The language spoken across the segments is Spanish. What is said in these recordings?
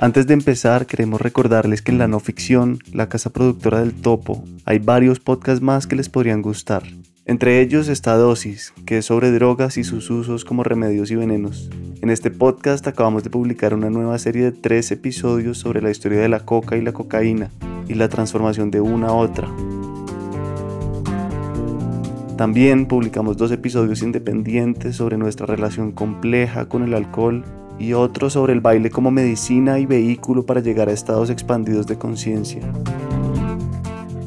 Antes de empezar, queremos recordarles que en la no ficción, la casa productora del Topo, hay varios podcasts más que les podrían gustar. Entre ellos está Dosis, que es sobre drogas y sus usos como remedios y venenos. En este podcast acabamos de publicar una nueva serie de tres episodios sobre la historia de la coca y la cocaína y la transformación de una a otra. También publicamos dos episodios independientes sobre nuestra relación compleja con el alcohol y otro sobre el baile como medicina y vehículo para llegar a estados expandidos de conciencia.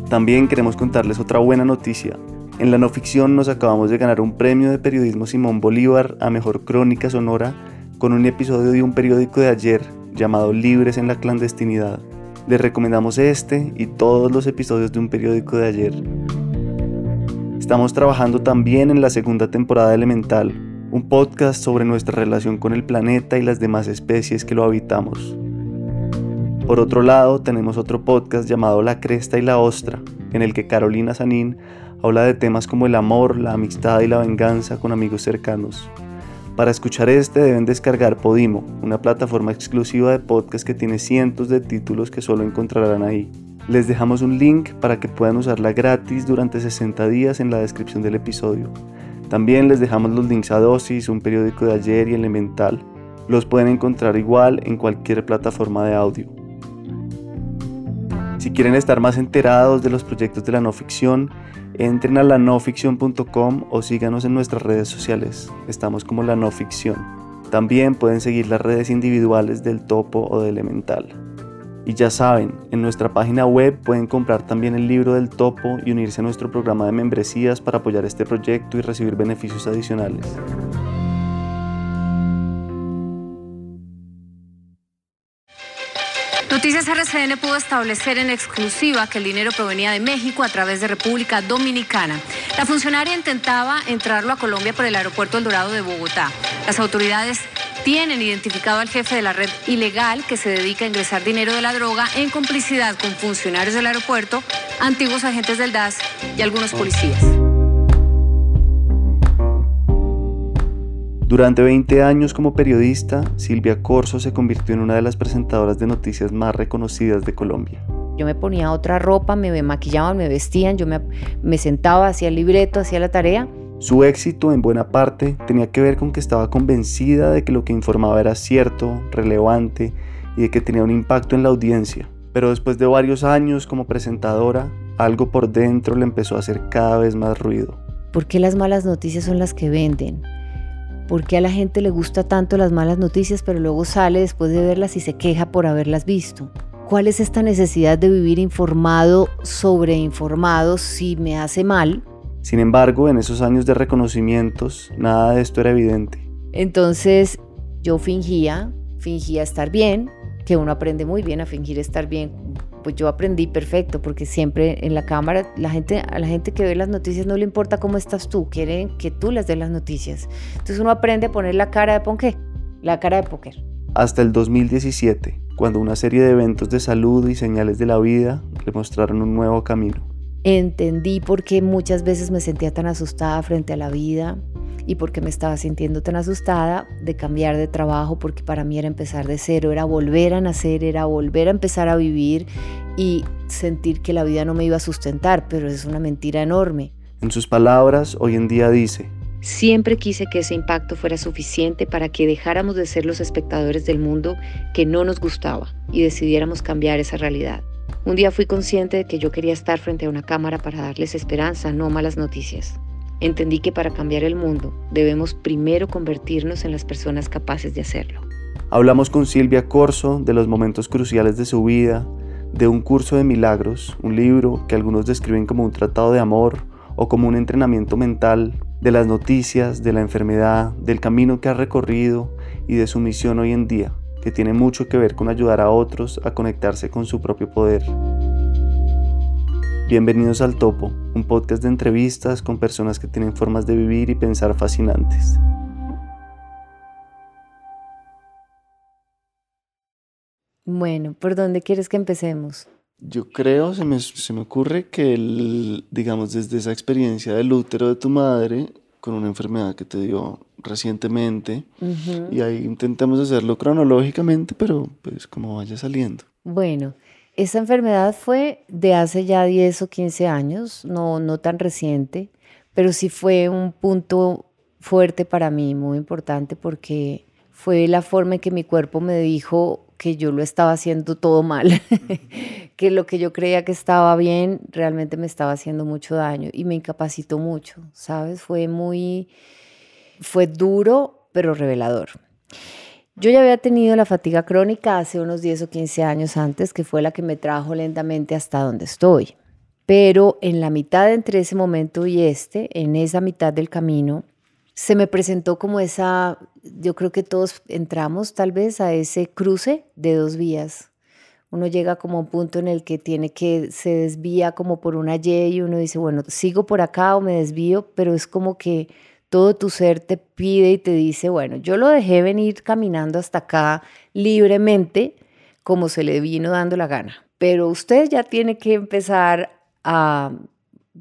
También queremos contarles otra buena noticia. En la no ficción nos acabamos de ganar un premio de periodismo Simón Bolívar a Mejor Crónica Sonora con un episodio de un periódico de ayer llamado Libres en la Clandestinidad. Les recomendamos este y todos los episodios de un periódico de ayer. Estamos trabajando también en la segunda temporada de Elemental, un podcast sobre nuestra relación con el planeta y las demás especies que lo habitamos. Por otro lado, tenemos otro podcast llamado La Cresta y la Ostra, en el que Carolina Sanín habla de temas como el amor, la amistad y la venganza con amigos cercanos. Para escuchar este deben descargar Podimo, una plataforma exclusiva de podcast que tiene cientos de títulos que solo encontrarán ahí. Les dejamos un link para que puedan usarla gratis durante 60 días en la descripción del episodio. También les dejamos los links a Dosis, un periódico de ayer y Elemental. Los pueden encontrar igual en cualquier plataforma de audio. Si quieren estar más enterados de los proyectos de la no ficción, entren a lanoficción.com o síganos en nuestras redes sociales. Estamos como la no ficción. También pueden seguir las redes individuales del Topo o de Elemental. Y ya saben, en nuestra página web pueden comprar también el libro del Topo y unirse a nuestro programa de membresías para apoyar este proyecto y recibir beneficios adicionales. Noticias RCN pudo establecer en exclusiva que el dinero provenía de México a través de República Dominicana. La funcionaria intentaba entrarlo a Colombia por el aeropuerto El Dorado de Bogotá. Las autoridades tienen identificado al jefe de la red ilegal que se dedica a ingresar dinero de la droga en complicidad con funcionarios del aeropuerto, antiguos agentes del DAS y algunos policías. Durante 20 años como periodista, Silvia Corso se convirtió en una de las presentadoras de noticias más reconocidas de Colombia. Yo me ponía otra ropa, me maquillaban, me vestían, yo me, me sentaba, hacía el libreto, hacía la tarea. Su éxito en buena parte tenía que ver con que estaba convencida de que lo que informaba era cierto, relevante y de que tenía un impacto en la audiencia. Pero después de varios años como presentadora, algo por dentro le empezó a hacer cada vez más ruido. ¿Por qué las malas noticias son las que venden? ¿Por qué a la gente le gusta tanto las malas noticias pero luego sale después de verlas y se queja por haberlas visto? ¿Cuál es esta necesidad de vivir informado, sobreinformado si me hace mal? Sin embargo, en esos años de reconocimientos, nada de esto era evidente. Entonces yo fingía, fingía estar bien, que uno aprende muy bien a fingir estar bien pues yo aprendí perfecto, porque siempre en la cámara, la gente, a la gente que ve las noticias no le importa cómo estás tú, quieren que tú les des las noticias. Entonces uno aprende a poner la cara de ponqué, la cara de póker. Hasta el 2017, cuando una serie de eventos de salud y señales de la vida le mostraron un nuevo camino. Entendí por qué muchas veces me sentía tan asustada frente a la vida, y porque me estaba sintiendo tan asustada de cambiar de trabajo, porque para mí era empezar de cero, era volver a nacer, era volver a empezar a vivir y sentir que la vida no me iba a sustentar, pero es una mentira enorme. En sus palabras, hoy en día dice, Siempre quise que ese impacto fuera suficiente para que dejáramos de ser los espectadores del mundo que no nos gustaba y decidiéramos cambiar esa realidad. Un día fui consciente de que yo quería estar frente a una cámara para darles esperanza, no malas noticias. Entendí que para cambiar el mundo debemos primero convertirnos en las personas capaces de hacerlo. Hablamos con Silvia Corso de los momentos cruciales de su vida, de un curso de milagros, un libro que algunos describen como un tratado de amor o como un entrenamiento mental, de las noticias, de la enfermedad, del camino que ha recorrido y de su misión hoy en día, que tiene mucho que ver con ayudar a otros a conectarse con su propio poder. Bienvenidos al Topo, un podcast de entrevistas con personas que tienen formas de vivir y pensar fascinantes. Bueno, ¿por dónde quieres que empecemos? Yo creo, se me, se me ocurre que, el, digamos, desde esa experiencia del útero de tu madre, con una enfermedad que te dio recientemente y ahí intentemos hacerlo cronológicamente, pero pues como vaya saliendo. Bueno, esta enfermedad fue de hace ya 10 o 15 años, no, no tan reciente, pero sí fue un punto fuerte para mí, muy importante, porque fue la forma en que mi cuerpo me dijo que yo lo estaba haciendo todo mal, que lo que yo creía que estaba bien realmente me estaba haciendo mucho daño y me incapacitó mucho, ¿sabes? Fue muy, fue duro, pero revelador. Yo ya había tenido la fatiga crónica hace unos 10 o 15 años antes, que fue la que me trajo lentamente hasta donde estoy. Pero en la mitad entre ese momento y este, en esa mitad del camino, se me presentó como esa, yo creo que todos entramos tal vez a ese cruce de dos vías. Uno llega como a un punto en el que tiene que, se desvía como por una Y y uno dice, bueno, sigo por acá o me desvío, pero es como que todo tu ser te pide y te dice, bueno, yo lo dejé venir caminando hasta acá libremente como se le vino dando la gana, pero usted ya tiene que empezar a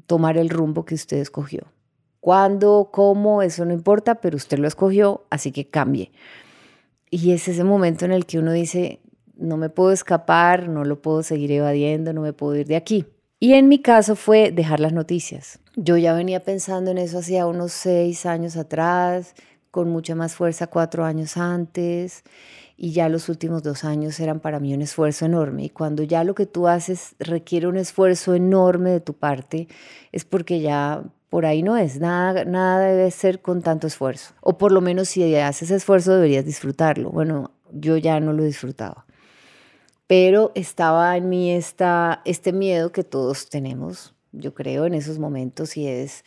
tomar el rumbo que usted escogió. ¿Cuándo, cómo? Eso no importa, pero usted lo escogió, así que cambie. Y es ese momento en el que uno dice, no me puedo escapar, no lo puedo seguir evadiendo, no me puedo ir de aquí. Y en mi caso fue dejar las noticias. Yo ya venía pensando en eso hacía unos seis años atrás, con mucha más fuerza cuatro años antes, y ya los últimos dos años eran para mí un esfuerzo enorme. Y cuando ya lo que tú haces requiere un esfuerzo enorme de tu parte, es porque ya por ahí no es, nada, nada debe ser con tanto esfuerzo. O por lo menos si haces esfuerzo deberías disfrutarlo. Bueno, yo ya no lo disfrutaba pero estaba en mí esta, este miedo que todos tenemos, yo creo, en esos momentos y es,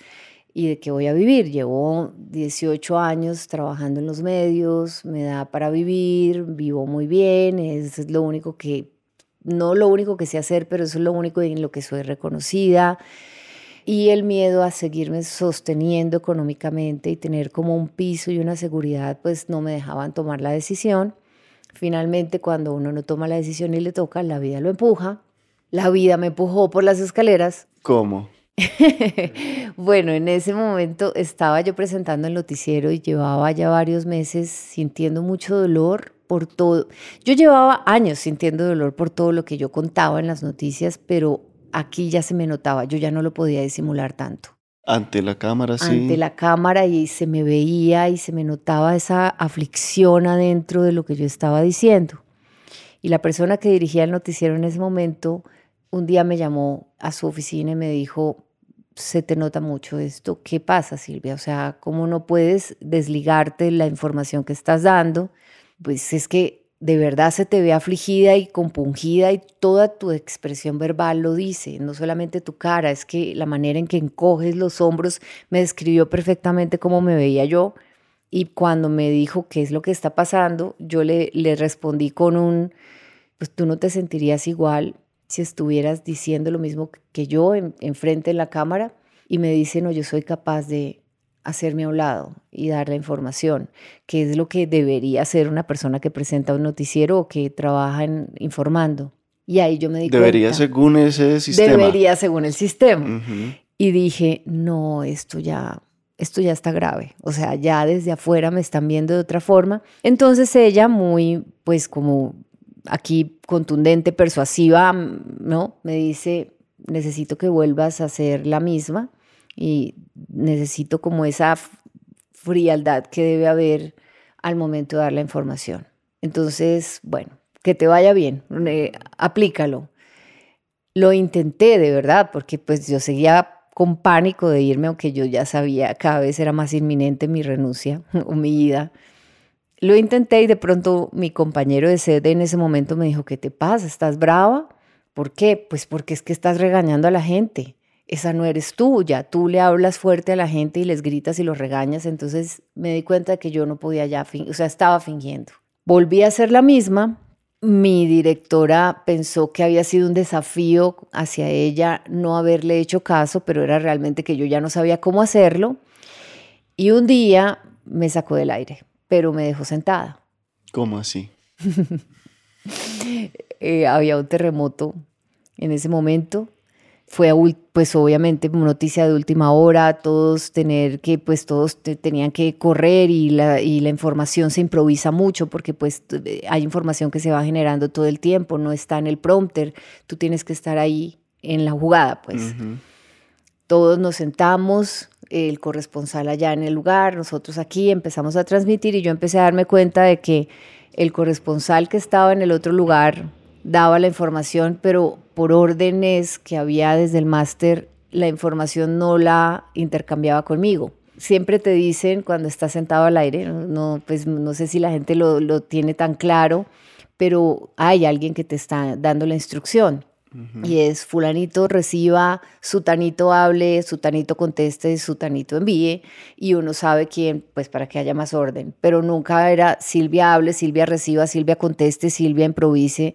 ¿y de qué voy a vivir? Llevo 18 años trabajando en los medios, me da para vivir, vivo muy bien, es lo único que, no lo único que sé hacer, pero eso es lo único en lo que soy reconocida. Y el miedo a seguirme sosteniendo económicamente y tener como un piso y una seguridad, pues no me dejaban tomar la decisión. Finalmente, cuando uno no toma la decisión y le toca, la vida lo empuja. La vida me empujó por las escaleras. ¿Cómo? bueno, en ese momento estaba yo presentando el noticiero y llevaba ya varios meses sintiendo mucho dolor por todo. Yo llevaba años sintiendo dolor por todo lo que yo contaba en las noticias, pero aquí ya se me notaba, yo ya no lo podía disimular tanto. Ante la cámara, sí. Ante la cámara y se me veía y se me notaba esa aflicción adentro de lo que yo estaba diciendo. Y la persona que dirigía el noticiero en ese momento, un día me llamó a su oficina y me dijo, se te nota mucho esto, ¿qué pasa Silvia? O sea, ¿cómo no puedes desligarte la información que estás dando? Pues es que de verdad se te ve afligida y compungida y toda tu expresión verbal lo dice, no solamente tu cara, es que la manera en que encoges los hombros me describió perfectamente cómo me veía yo y cuando me dijo qué es lo que está pasando, yo le, le respondí con un, pues tú no te sentirías igual si estuvieras diciendo lo mismo que yo enfrente en, en la cámara y me dice, no, yo soy capaz de, hacerme a un lado y dar la información, que es lo que debería hacer una persona que presenta un noticiero o que trabaja en, informando. Y ahí yo me di Debería según ese sistema. Debería según el sistema. Y dije, no, esto ya, esto ya está grave. O sea, ya desde afuera me están viendo de otra forma. Entonces ella, muy, pues como aquí contundente, persuasiva, ¿no? Me dice, necesito que vuelvas a ser la misma y necesito como esa frialdad que debe haber al momento de dar la información. Entonces, bueno, que te vaya bien, eh, aplícalo. Lo intenté de verdad, porque pues yo seguía con pánico de irme, aunque yo ya sabía, cada vez era más inminente mi renuncia o mi ida. Lo intenté y de pronto mi compañero de sede en ese momento me dijo, ¿qué te pasa? ¿Estás brava? ¿Por qué? Pues porque es que estás regañando a la gente esa no eres tú, ya tú le hablas fuerte a la gente y les gritas y los regañas, entonces me di cuenta de que yo no podía ya, o sea, estaba fingiendo. Volví a ser la misma, mi directora pensó que había sido un desafío hacia ella no haberle hecho caso, pero era realmente que yo ya no sabía cómo hacerlo. Y un día me sacó del aire, pero me dejó sentada. ¿Cómo así? Eh, había un terremoto en ese momento fue pues obviamente noticia de última hora, todos tener que, pues todos tenían que correr y la, y la información se improvisa mucho porque pues hay información que se va generando todo el tiempo, no está en el prompter, tú tienes que estar ahí en la jugada, pues. Todos nos sentamos, el corresponsal allá en el lugar, nosotros aquí empezamos a transmitir y yo empecé a darme cuenta de que el corresponsal que estaba en el otro lugar daba la información, pero por órdenes que había desde el máster, la información no la intercambiaba conmigo. Siempre te dicen cuando estás sentado al aire, no, pues no sé si la gente lo, lo tiene tan claro, pero hay alguien que te está dando la instrucción. Y es fulanito reciba, sutanito hable, sutanito conteste, sutanito envíe, y uno sabe quién, pues para que haya más orden. Pero nunca era Silvia hable, Silvia reciba, Silvia conteste, Silvia improvise.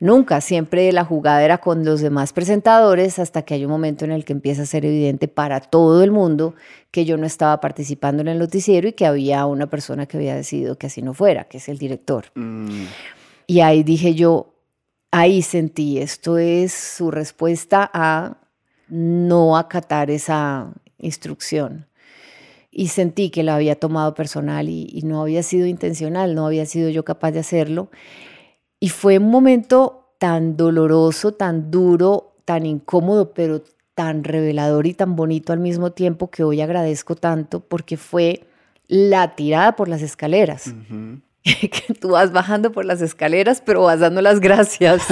Nunca, siempre la jugada era con los demás presentadores hasta que hay un momento en el que empieza a ser evidente para todo el mundo que yo no estaba participando en el noticiero y que había una persona que había decidido que así no fuera, que es el director. Mm. Y ahí dije yo, ahí sentí, esto es su respuesta a no acatar esa instrucción. Y sentí que la había tomado personal y, y no había sido intencional, no había sido yo capaz de hacerlo. Y fue un momento tan doloroso, tan duro, tan incómodo, pero tan revelador y tan bonito al mismo tiempo que hoy agradezco tanto porque fue la tirada por las escaleras. que tú vas bajando por las escaleras, pero vas dando las gracias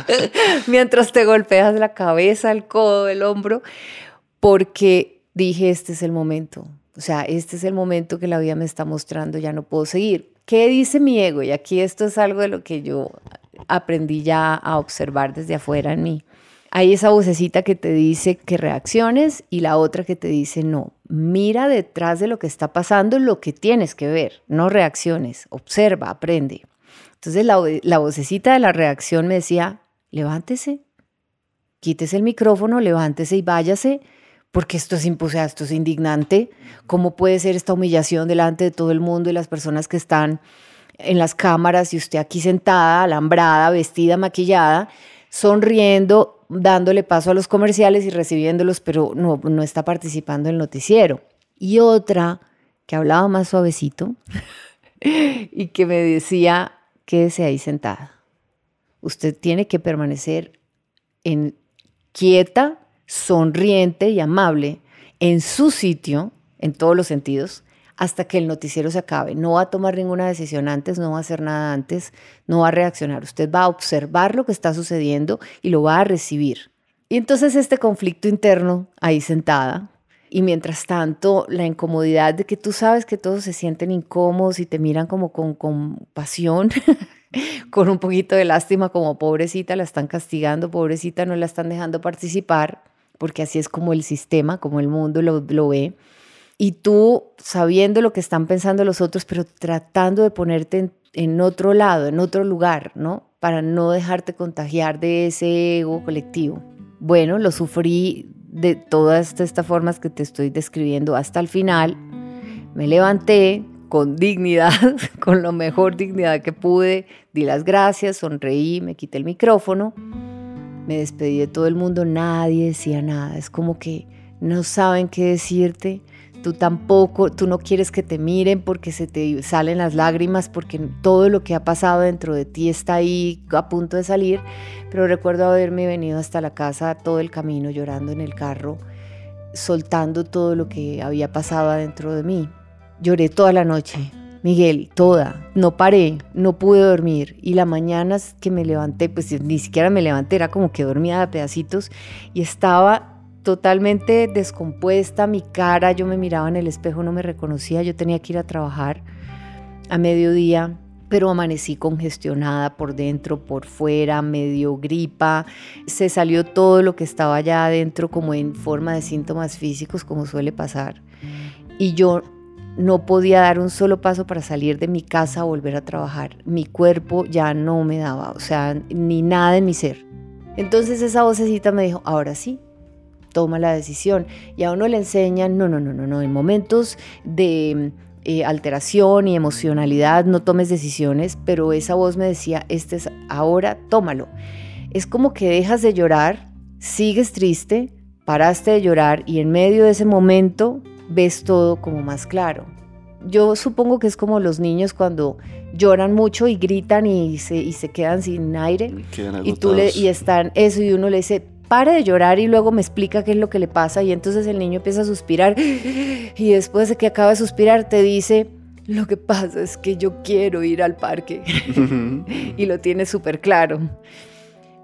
mientras te golpeas la cabeza, el codo, el hombro, porque dije, este es el momento. O sea, este es el momento que la vida me está mostrando, ya no puedo seguir. ¿Qué dice mi ego? Y aquí esto es algo de lo que yo aprendí ya a observar desde afuera en mí. Hay esa vocecita que te dice que reacciones y la otra que te dice no. Mira detrás de lo que está pasando lo que tienes que ver, no reacciones. Observa, aprende. Entonces la, la vocecita de la reacción me decía, levántese, quítese el micrófono, levántese y váyase porque esto es, esto es indignante. ¿Cómo puede ser esta humillación delante de todo el mundo y las personas que están en las cámaras y usted aquí sentada, alambrada, vestida, maquillada, sonriendo, dándole paso a los comerciales y recibiéndolos, pero no, no está participando en el noticiero? Y otra que hablaba más suavecito y que me decía, quédese ahí sentada. Usted tiene que permanecer en quieta, sonriente y amable en su sitio, en todos los sentidos, hasta que el noticiero se acabe. No va a tomar ninguna decisión antes, no va a hacer nada antes, no va a reaccionar. Usted va a observar lo que está sucediendo y lo va a recibir. Y entonces este conflicto interno ahí sentada, y mientras tanto la incomodidad de que tú sabes que todos se sienten incómodos y te miran como con compasión, con un poquito de lástima, como pobrecita, la están castigando, pobrecita, no la están dejando participar porque así es como el sistema, como el mundo lo, ve. Y tú sabiendo lo que están pensando los otros, pero tratando de ponerte en, otro lado, en otro lugar, ¿no? Para no dejarte contagiar de ese ego colectivo. Bueno, lo sufrí de todas estas formas que te estoy describiendo hasta el final. Me levanté con dignidad, con lo mejor dignidad que pude, di las gracias, sonreí, me quité el micrófono me despedí de todo el mundo, nadie decía nada. Es como que no saben qué decirte. Tú tampoco, tú no quieres que te miren porque se te salen las lágrimas, porque todo lo que ha pasado dentro de ti está ahí a punto de salir. Pero recuerdo haberme venido hasta la casa todo el camino llorando en el carro, soltando todo lo que había pasado adentro de mí. Lloré toda la noche, Miguel, toda. No paré, no pude dormir. Y la mañana que me levanté, pues ni siquiera me levanté, era como que dormía de pedacitos y estaba totalmente descompuesta. Mi cara, yo me miraba en el espejo, no me reconocía. Yo tenía que ir a trabajar a mediodía pero amanecí congestionada por dentro, por fuera, medio gripa, se salió todo lo que estaba allá adentro como en forma de síntomas físicos, como suele pasar. Y yo no podía dar un solo paso para salir de mi casa a volver a trabajar. Mi cuerpo ya no me daba, o sea, ni nada en mi ser. Entonces esa vocecita me dijo, ahora sí, toma la decisión. Y a uno le enseñan, no, no, no, no, no, en momentos de eh, alteración y emocionalidad no tomes decisiones, pero esa voz me decía, este es ahora, tómalo. Es como que dejas de llorar sigues triste, paraste de llorar y en medio de ese momento ves todo como más claro. Yo supongo que es como los niños cuando lloran mucho y gritan y se, y se quedan sin aire y, tú le, y están eso y uno le dice, pare de llorar y luego me explica qué es lo que le pasa y entonces el niño empieza a suspirar y después de que acaba de suspirar te dice, lo que pasa es que yo quiero ir al parque y lo tiene súper claro.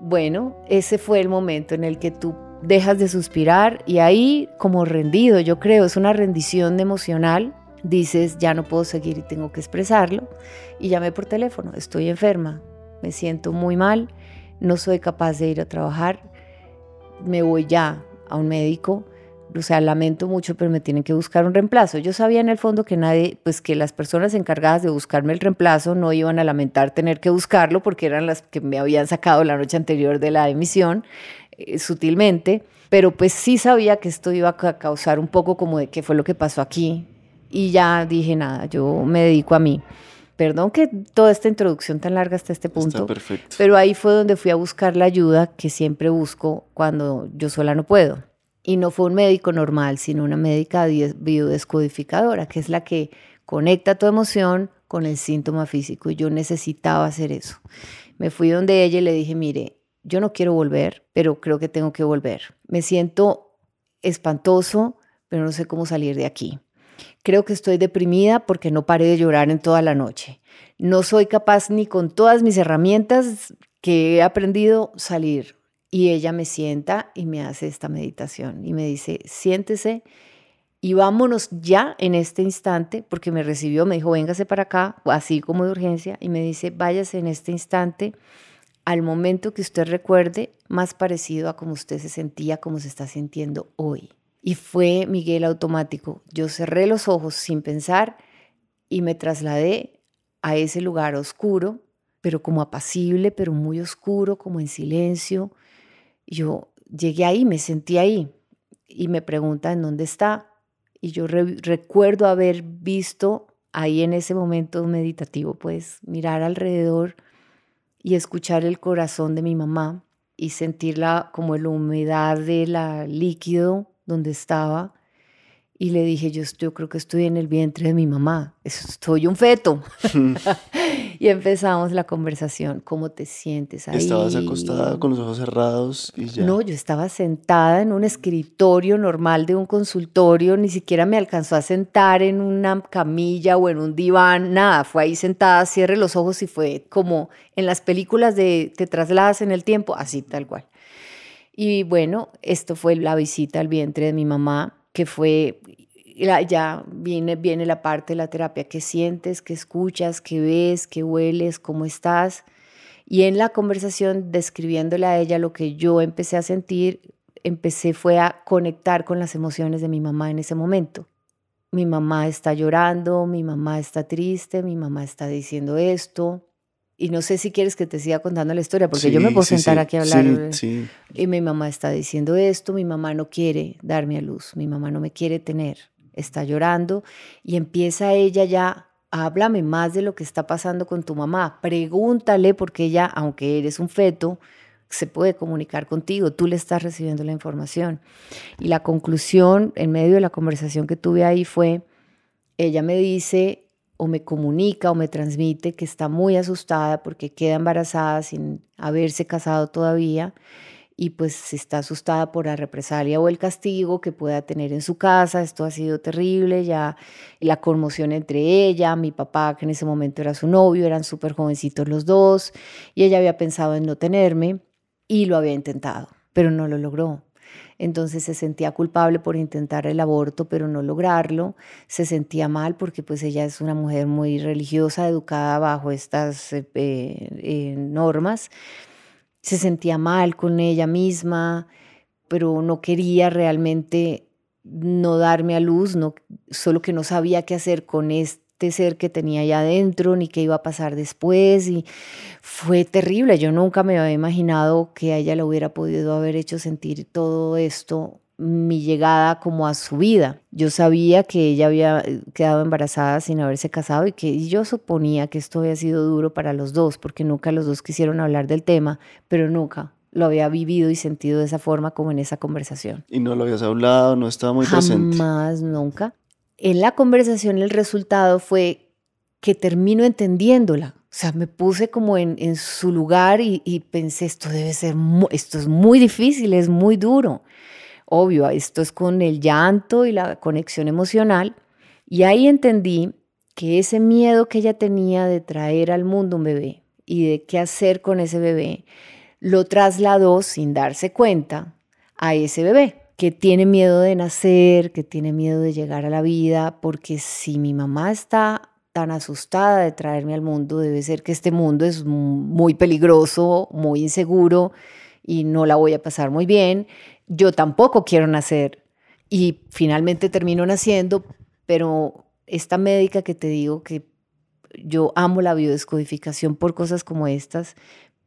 Bueno, ese fue el momento en el que tú dejas de suspirar y ahí como rendido, yo creo, es una rendición emocional, dices, ya no puedo seguir y tengo que expresarlo y llamé por teléfono, estoy enferma, me siento muy mal, no soy capaz de ir a trabajar, me voy ya a un médico, o sea, lamento mucho, pero me tienen que buscar un reemplazo. Yo sabía en el fondo que nadie, pues que las personas encargadas de buscarme el reemplazo no iban a lamentar tener que buscarlo porque eran las que me habían sacado la noche anterior de la emisión, eh, sutilmente, pero pues sí sabía que esto iba a causar un poco como de qué fue lo que pasó aquí. Y ya dije nada, yo me dedico a mí. Perdón que toda esta introducción tan larga hasta este punto, perfecto. pero ahí fue donde fui a buscar la ayuda que siempre busco cuando yo sola no puedo y no fue un médico normal, sino una médica biodescodificadora, que es la que conecta tu emoción con el síntoma físico. Y yo necesitaba hacer eso. Me fui donde ella y le dije, mire, yo no quiero volver, pero creo que tengo que volver. Me siento espantoso, pero no sé cómo salir de aquí. Creo que estoy deprimida porque no paré de llorar en toda la noche. No soy capaz ni con todas mis herramientas que he aprendido salir y ella me sienta y me hace esta meditación y me dice, siéntese y vámonos ya en este instante, porque me recibió, me dijo, véngase para acá, así como de urgencia, y me dice, váyase en este instante al momento que usted recuerde más parecido a como usted se sentía, como se está sintiendo hoy. Y fue Miguel automático. Yo cerré los ojos sin pensar y me trasladé a ese lugar oscuro, pero como apacible, pero muy oscuro, como en silencio, yo llegué ahí, me sentí ahí y me preguntan dónde está. Y yo recuerdo haber visto ahí en ese momento meditativo, pues mirar alrededor y escuchar el corazón de mi mamá y sentirla como la humedad del líquido donde estaba. Y le dije, yo, yo creo que estoy en el vientre de mi mamá, soy un feto. Y empezamos la conversación, ¿cómo te sientes ahí? ¿Estabas acostada con los ojos cerrados y ya? No, yo estaba sentada en un escritorio normal de un consultorio, ni siquiera me alcanzó a sentar en una camilla o en un diván, nada, fue ahí sentada, cierre los ojos y fue como en las películas de te trasladas en el tiempo, así tal cual. Y bueno, esto fue la visita al vientre de mi mamá, que fue ya viene, viene la parte de la terapia, que sientes, que escuchas, que ves, que hueles, cómo estás. Y en la conversación, describiéndole a ella lo que yo empecé a sentir, empecé fue a conectar con las emociones de mi mamá en ese momento. Mi mamá está llorando, mi mamá está triste, mi mamá está diciendo esto. Y no sé si quieres que te siga contando la historia, porque yo me puedo sentar aquí a hablar. Y mi mamá está diciendo esto, mi mamá no quiere darme a luz, mi mamá no me quiere tener está llorando y empieza ella ya, háblame más de lo que está pasando con tu mamá, pregúntale porque ella, aunque eres un feto, se puede comunicar contigo, tú le estás recibiendo la información. Y la conclusión en medio de la conversación que tuve ahí fue, ella me dice o me comunica o me transmite que está muy asustada porque queda embarazada sin haberse casado todavía y pues está asustada por la represalia o el castigo que pueda tener en su casa. Esto ha sido terrible, ya la conmoción entre ella, mi papá, que en ese momento era su novio, eran súper jovencitos los dos, y ella había pensado en no tenerme y lo había intentado, pero no lo logró. Entonces se sentía culpable por intentar el aborto, pero no lograrlo. Se sentía mal porque pues ella es una mujer muy religiosa, educada bajo estas eh, eh, normas se sentía mal con ella misma, pero no quería realmente no darme a luz, solo que no sabía qué hacer con este ser que tenía allá adentro, ni qué iba a pasar después, y fue terrible. Yo nunca me había imaginado que a ella le hubiera podido haber hecho sentir todo esto mi llegada como a su vida. Yo sabía que ella había eh, quedado embarazada sin haberse casado y que yo suponía que esto había sido duro para los dos, porque nunca los dos quisieron hablar del tema, pero nunca lo había vivido y sentido de esa forma como en esa conversación. ¿Y no lo habías hablado? ¿No estaba muy presente? Jamás, nunca. En la conversación el resultado fue que termino entendiéndola. O sea, me puse como en, en su lugar y, y, pensé, esto debe ser, esto es muy difícil, es muy duro. Obvio, esto es con el llanto y la conexión emocional. Y ahí entendí que ese miedo que ella tenía de traer al mundo un bebé y de qué hacer con ese bebé, lo trasladó sin darse cuenta a ese bebé que tiene miedo de nacer, que tiene miedo de llegar a la vida, porque si mi mamá está tan asustada de traerme al mundo, debe ser que este mundo es muy peligroso, muy inseguro y no la voy a pasar muy bien. Yo tampoco quiero nacer y finalmente termino naciendo, pero esta médica que te digo que yo amo la biodescodificación por cosas como estas,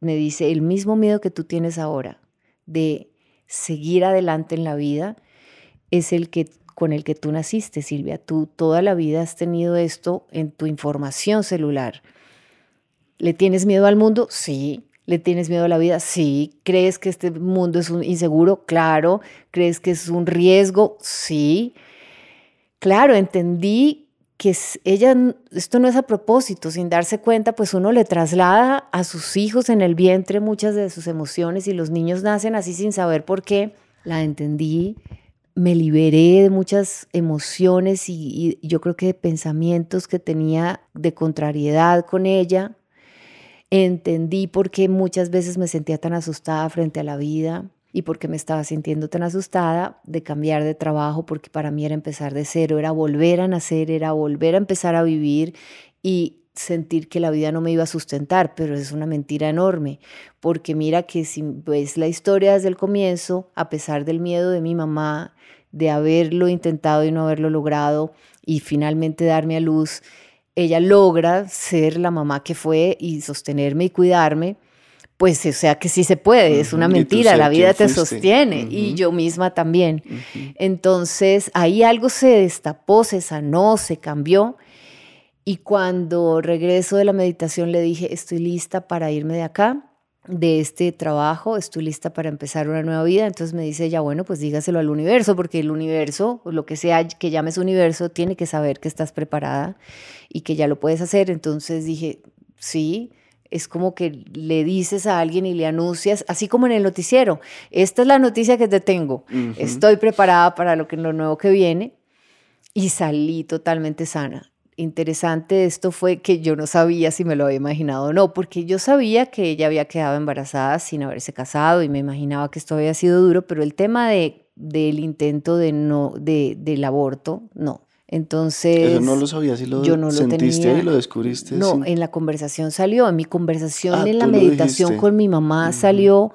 me dice, el mismo miedo que tú tienes ahora de seguir adelante en la vida es el que con el que tú naciste, Silvia. Tú toda la vida has tenido esto en tu información celular. ¿Le tienes miedo al mundo? Sí. ¿Le tienes miedo a la vida? Sí. ¿Crees que este mundo es un inseguro? Claro. ¿Crees que es un riesgo? Sí. Claro, entendí que ella, esto no es a propósito, sin darse cuenta, pues uno le traslada a sus hijos en el vientre muchas de sus emociones y los niños nacen así sin saber por qué. La entendí, me liberé de muchas emociones y, y yo creo que de pensamientos que tenía de contrariedad con ella. Entendí por qué muchas veces me sentía tan asustada frente a la vida y porque me estaba sintiendo tan asustada de cambiar de trabajo, porque para mí era empezar de cero, era volver a nacer, era volver a empezar a vivir y sentir que la vida no me iba a sustentar, pero es una mentira enorme, porque mira que si ves la historia desde el comienzo, a pesar del miedo de mi mamá, de haberlo intentado y no haberlo logrado, y finalmente darme a luz, ella logra ser la mamá que fue y sostenerme y cuidarme, pues o sea que sí se puede, es una mentira, la vida te sostiene y yo misma también. Entonces ahí algo se destapó, se sanó, se cambió y cuando regreso de la meditación le dije, estoy lista para irme de acá, de este trabajo, estoy lista para empezar una nueva vida. Entonces me dice ya bueno, pues dígaselo al universo, porque el universo, lo que sea que llames universo, tiene que saber que estás preparada y que ya lo puedes hacer. Entonces dije, sí es como que le dices a alguien y le anuncias, así como en el noticiero, esta es la noticia que te tengo, estoy preparada para lo, que, lo nuevo que viene y salí totalmente sana. Interesante esto fue que yo no sabía si me lo había imaginado o no, porque yo sabía que ella había quedado embarazada sin haberse casado y me imaginaba que esto había sido duro, pero el tema de, del intento de no, de, del aborto, no, entonces. Eso no lo sabías y lo yo no sentiste lo y lo descubriste. No, en la conversación salió, en mi conversación, ah, en la meditación con mi mamá salió.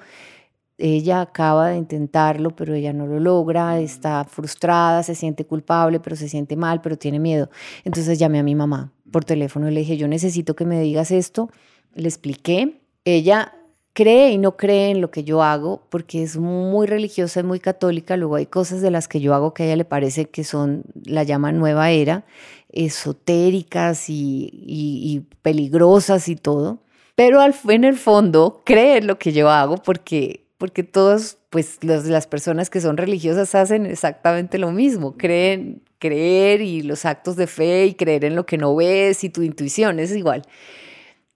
Ella acaba de intentarlo, pero ella no lo logra, está frustrada, se siente culpable, pero se siente mal, pero tiene miedo. Entonces llamé a mi mamá por teléfono y le dije, yo necesito que me digas esto. Le expliqué. Ella cree y no cree en lo que yo hago porque es muy religiosa y muy católica. Luego hay cosas de las que yo hago que a ella le parece que son, la llama nueva era, esotéricas y, peligrosas y todo. Pero al, en el fondo cree en lo que yo hago porque, porque todas pues las personas que son religiosas hacen exactamente lo mismo. Creen, creer y los actos de fe y creer en lo que no ves y tu intuición es igual.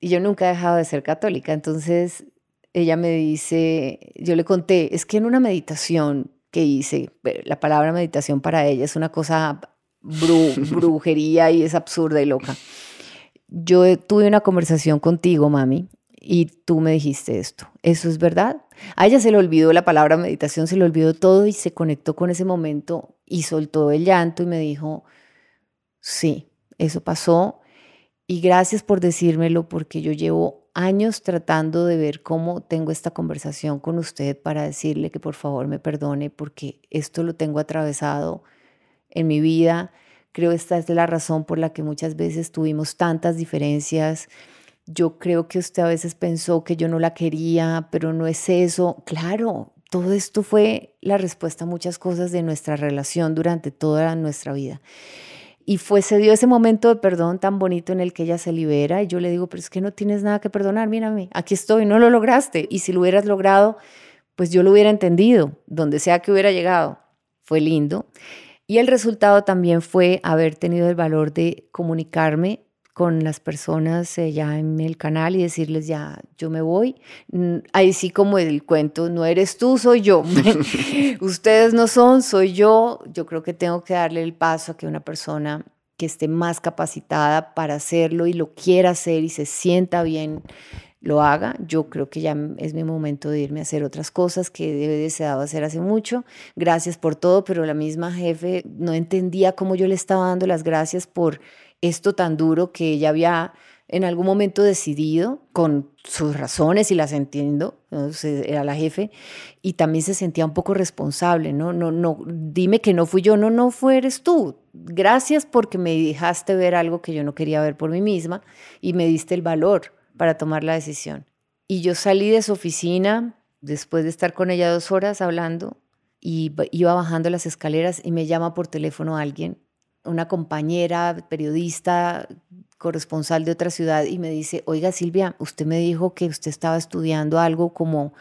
Y yo nunca he dejado de ser católica, entonces ella me dice, yo le conté, es que en una meditación que hice, la palabra meditación para ella es una cosa brujería y es absurda y loca. Yo tuve una conversación contigo, mami, y tú me dijiste esto. ¿Eso es verdad? A ella se le olvidó la palabra meditación, se le olvidó todo y se conectó con ese momento y soltó el llanto y me dijo, sí, eso pasó y gracias por decírmelo porque yo llevo años tratando de ver cómo tengo esta conversación con usted para decirle que por favor me perdone porque esto lo tengo atravesado en mi vida. Creo esta es la razón por la que muchas veces tuvimos tantas diferencias. Yo creo que usted a veces pensó que yo no la quería, pero no es eso. Claro, todo esto fue la respuesta a muchas cosas de nuestra relación durante toda nuestra vida. Y fue, se dio ese momento de perdón tan bonito en el que ella se libera y yo le digo, pero es que no tienes nada que perdonar, mírame, aquí estoy, no lo lograste. Y si lo hubieras logrado, pues yo lo hubiera entendido, donde sea que hubiera llegado. Fue lindo. Y el resultado también fue haber tenido el valor de comunicarme con las personas eh, ya en el canal y decirles ya, yo me voy. Mm, ahí sí como el cuento, no eres tú, soy yo. Ustedes no son, soy yo. Yo creo que tengo que darle el paso a que una persona que esté más capacitada para hacerlo y lo quiera hacer y se sienta bien lo haga. Yo creo que ya es mi momento de irme a hacer otras cosas que he deseado hacer hace mucho. Gracias por todo, pero la misma jefe no entendía cómo yo le estaba dando las gracias por esto tan duro que ella había en algún momento decidido, con sus razones y las entiendo, era la jefe, y también se sentía un poco responsable, ¿no? No, no, dime que no fui yo, no, no fueres tú. Gracias porque me dejaste ver algo que yo no quería ver por mí misma y me diste el valor para tomar la decisión. Y yo salí de su oficina después de estar con ella dos horas hablando y iba bajando las escaleras y me llama por teléfono alguien una compañera periodista, corresponsal de otra ciudad, y me dice, oiga Silvia, usted me dijo que usted estaba estudiando algo como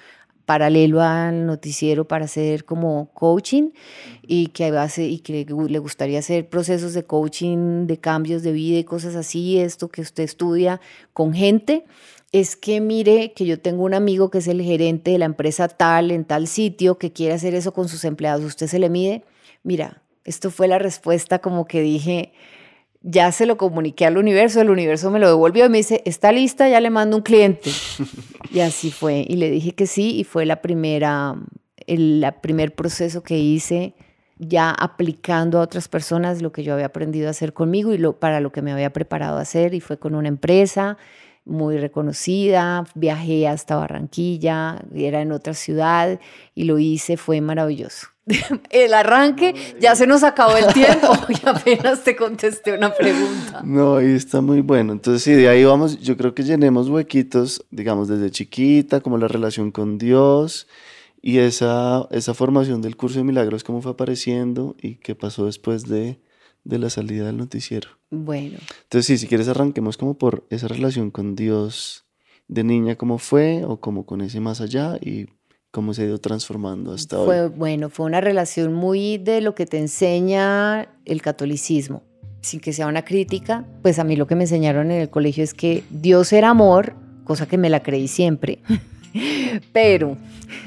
paralelo al noticiero para hacer como coaching y que, hace, y que le gustaría hacer procesos de coaching, de cambios de vida y cosas así, esto que usted estudia con gente. Es que mire que yo tengo un amigo que es el gerente de la empresa tal en tal sitio que quiere hacer eso con sus empleados. ¿Usted se le mide? Mira, esto fue la respuesta como que dije, ya se lo comuniqué al universo, el universo me lo devolvió y me dice, está lista, ya le mando un cliente. y así fue. Y le dije que sí y fue la primera, el primer proceso que hice ya aplicando a otras personas lo que yo había aprendido a hacer conmigo y lo, para lo que me había preparado a hacer y fue con una empresa muy reconocida, viajé hasta Barranquilla, era en otra ciudad y lo hice, fue maravilloso. El arranque, ya se nos acabó el tiempo y apenas te contesté una pregunta. No, y está muy bueno. Entonces, sí, de ahí vamos, yo creo que llenemos huequitos, digamos, desde chiquita, como la relación con Dios y esa, esa formación del curso de milagros, cómo fue apareciendo y qué pasó después de, de la salida del noticiero. Bueno. Entonces, sí, si quieres arranquemos como por esa relación con Dios de niña, cómo fue, o como con ese más allá, y cómo se ha ido transformando hasta fue, hoy. Bueno, fue una relación muy de lo que te enseña el catolicismo, sin que sea una crítica, pues a mí lo que me enseñaron en el colegio es que Dios era amor, cosa que me la creí siempre, pero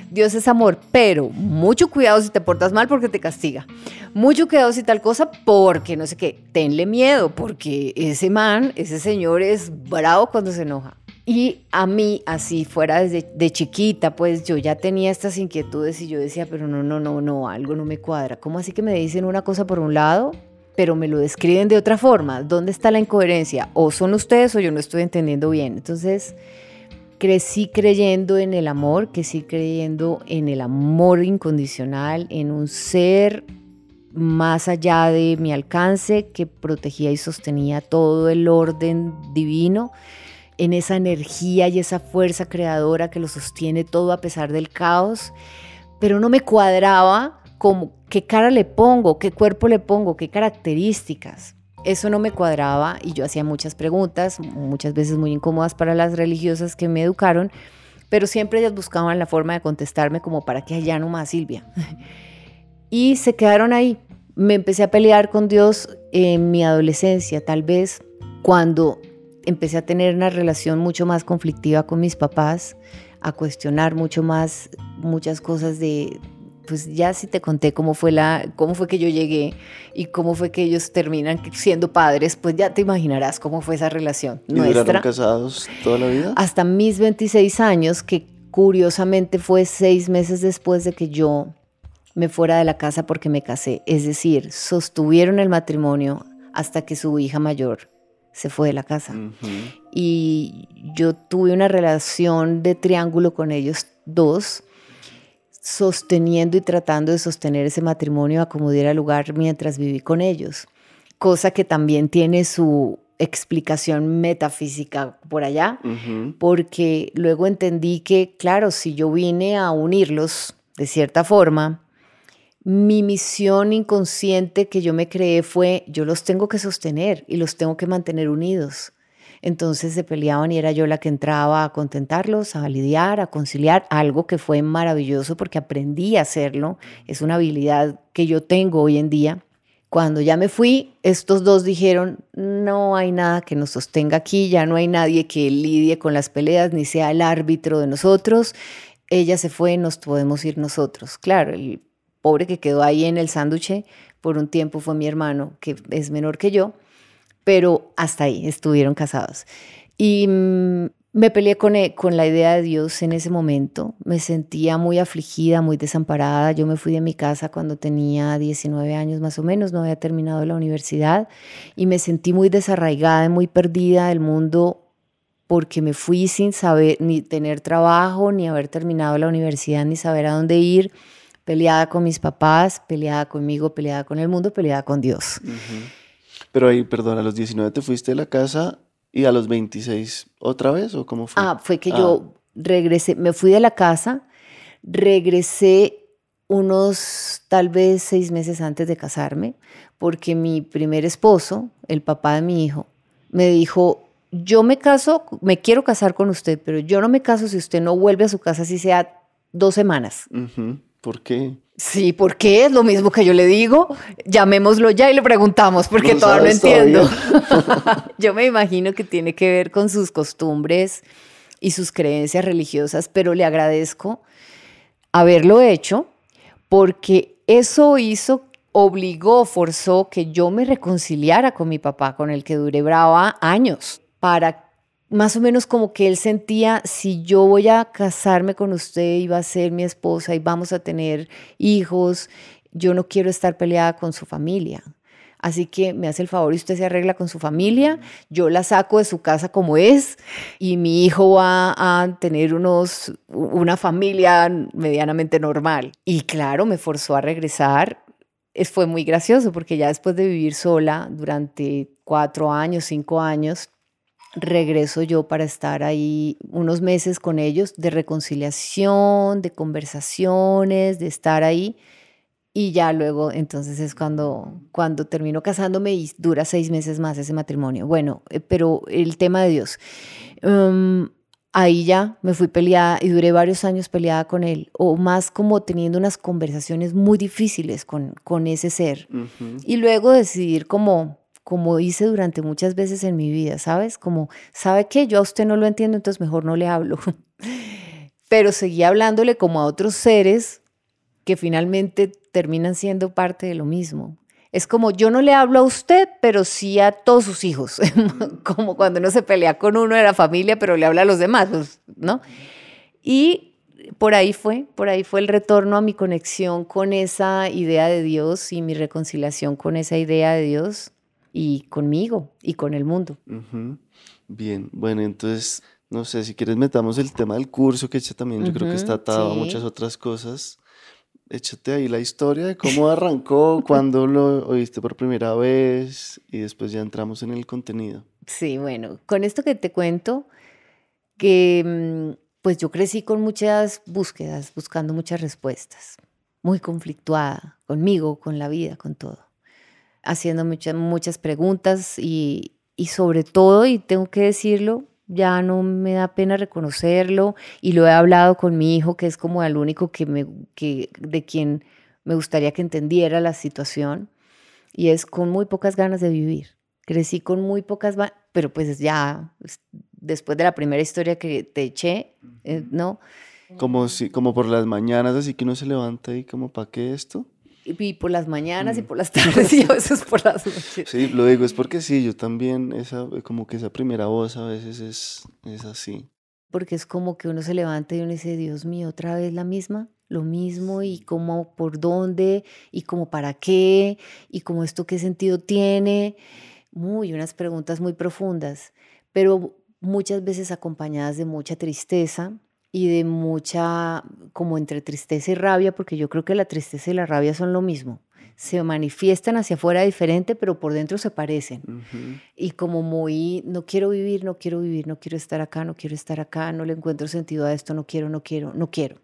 Dios es amor, pero mucho cuidado si te portas mal porque te castiga. Mucho cuidado si tal cosa porque no sé qué. Tenle miedo porque ese man, ese señor es bravo cuando se enoja. Y a mí, así fuera desde de chiquita, pues yo ya tenía estas inquietudes y yo decía, pero no, no, no, no, algo no me cuadra. ¿Cómo así que me dicen una cosa por un lado, pero me lo describen de otra forma? ¿Dónde está la incoherencia? O son ustedes o yo no estoy entendiendo bien. Entonces, crecí creyendo en el amor, crecí creyendo en el amor incondicional, en un ser más allá de mi alcance que protegía y sostenía todo el orden divino, en esa energía y esa fuerza creadora que lo sostiene todo a pesar del caos, pero no me cuadraba como qué cara le pongo, qué cuerpo le pongo, qué características eso no me cuadraba y yo hacía muchas preguntas, muchas veces muy incómodas para las religiosas que me educaron, pero siempre ellas buscaban la forma de contestarme como para que allá no más Silvia. y se quedaron ahí. Me empecé a pelear con Dios en mi adolescencia, tal vez cuando empecé a tener una relación mucho más conflictiva con mis papás, a cuestionar mucho más muchas cosas de, pues ya si te conté cómo fue la cómo fue que yo llegué y cómo fue que ellos terminan siendo padres, pues ya te imaginarás cómo fue esa relación ¿Y nuestra. casados toda la vida? Hasta mis 26 años, que curiosamente fue seis meses después de que yo me fuera de la casa porque me casé. Es decir, sostuvieron el matrimonio hasta que su hija mayor se fue de la casa. Y yo tuve una relación de triángulo con ellos dos sosteniendo y tratando de sostener ese matrimonio a como diera lugar mientras viví con ellos, cosa que también tiene su explicación metafísica por allá, porque luego entendí que, claro, si yo vine a unirlos de cierta forma, mi misión inconsciente que yo me creé fue, yo los tengo que sostener y los tengo que mantener unidos. Entonces se peleaban y era yo la que entraba a contentarlos, a lidiar, a conciliar, algo que fue maravilloso porque aprendí a hacerlo. Es una habilidad que yo tengo hoy en día. Cuando ya me fui, estos dos dijeron, no hay nada que nos sostenga aquí, ya no hay nadie que lidie con las peleas ni sea el árbitro de nosotros. Ella se fue, nos podemos ir nosotros. Claro, el pobre que quedó ahí en el sándwich por un tiempo fue mi hermano, que es menor que yo, pero hasta ahí estuvieron casados. Y mm, me peleé con, e, con la idea de Dios en ese momento. Me sentía muy afligida, muy desamparada. Yo me fui de mi casa cuando tenía 19 años más o menos, no había terminado la universidad y me sentí muy desarraigada, muy perdida del mundo porque me fui sin saber ni tener trabajo, ni haber terminado la universidad, ni saber a dónde ir peleada con mis papás, peleada conmigo, peleada con el mundo, peleada con Dios. Pero ahí, perdón, a los 19 te fuiste de la casa y a los 26 otra vez o cómo fue? Ah, fue que yo ah. regresé, me fui de la casa, regresé unos tal vez seis meses antes de casarme, porque mi primer esposo, el papá de mi hijo, me dijo, yo me caso, me quiero casar con usted, pero yo no me caso si usted no vuelve a su casa, si sea dos semanas. ¿Por qué? Sí, ¿por qué? Es lo mismo que yo le digo. Llamémoslo ya y le preguntamos porque todavía no entiendo. yo me imagino que tiene que ver con sus costumbres y sus creencias religiosas, pero le agradezco haberlo hecho porque eso hizo, obligó, forzó que yo me reconciliara con mi papá, con el que duré brava años, para más o menos como que él sentía, si yo voy a casarme con usted y va a ser mi esposa y vamos a tener hijos, yo no quiero estar peleada con su familia. Así que me hace el favor y usted se arregla con su familia, yo la saco de su casa como es y mi hijo va a tener unos, una familia medianamente normal. Y claro, me forzó a regresar. Es, fue muy gracioso porque ya después de vivir sola durante cuatro años, cinco años, regreso yo para estar ahí unos meses con ellos de reconciliación, de conversaciones, de estar ahí. Y ya luego, entonces es cuando, cuando termino casándome y dura seis meses más ese matrimonio. Bueno, eh, pero el tema de Dios. Em, ahí ya me fui peleada y duré varios años peleada con él, o más como teniendo unas conversaciones muy difíciles con, con ese ser. Y luego decidir como como hice durante muchas veces en mi vida, ¿sabes? Como, ¿sabe qué? Yo a usted no lo entiendo, entonces mejor no le hablo. Pero seguí hablándole como a otros seres que finalmente terminan siendo parte de lo mismo. Es como yo no le hablo a usted, pero sí a todos sus hijos, como cuando uno se pelea con uno de la familia, pero le habla a los demás, ¿no? Y por ahí fue, por ahí fue el retorno a mi conexión con esa idea de Dios y mi reconciliación con esa idea de Dios y conmigo y con el mundo. Bien, bueno, entonces, no sé, si quieres metamos el tema del curso, que también yo creo que está atado a muchas otras cosas. Échate ahí la historia de cómo arrancó, cuándo lo oíste por primera vez y después ya entramos en el contenido. Sí, bueno, con esto que te cuento, que mm, pues yo crecí con muchas búsquedas, buscando muchas respuestas, muy conflictuada conmigo, con la vida, con todo haciendo muchas, muchas preguntas y, y sobre todo, y tengo que decirlo, ya no me da pena reconocerlo y lo he hablado con mi hijo, que es como el único que me, que, de quien me gustaría que entendiera la situación, y es con muy pocas ganas de vivir. Crecí con muy pocas, pero pues ya después de la primera historia que te eché, eh, ¿no? Como, si, como por las mañanas, así que uno se levanta y como, ¿para qué esto? Y por las mañanas y mm. por las tardes y a veces por las noches. Sí, lo digo, es porque sí, yo también, esa, como que esa primera voz a veces es, es así. Porque es como que uno se levanta y uno dice, Dios mío, otra vez la misma, lo mismo y cómo, por dónde y cómo para qué y cómo esto qué sentido tiene. Muy, unas preguntas muy profundas, pero muchas veces acompañadas de mucha tristeza, y de mucha, como entre tristeza y rabia, porque yo creo que la tristeza y la rabia son lo mismo. Se manifiestan hacia afuera diferente, pero por dentro se parecen. Y como muy, no quiero vivir, no quiero vivir, no quiero estar acá, no quiero estar acá, no le encuentro sentido a esto, no quiero, no quiero, no quiero.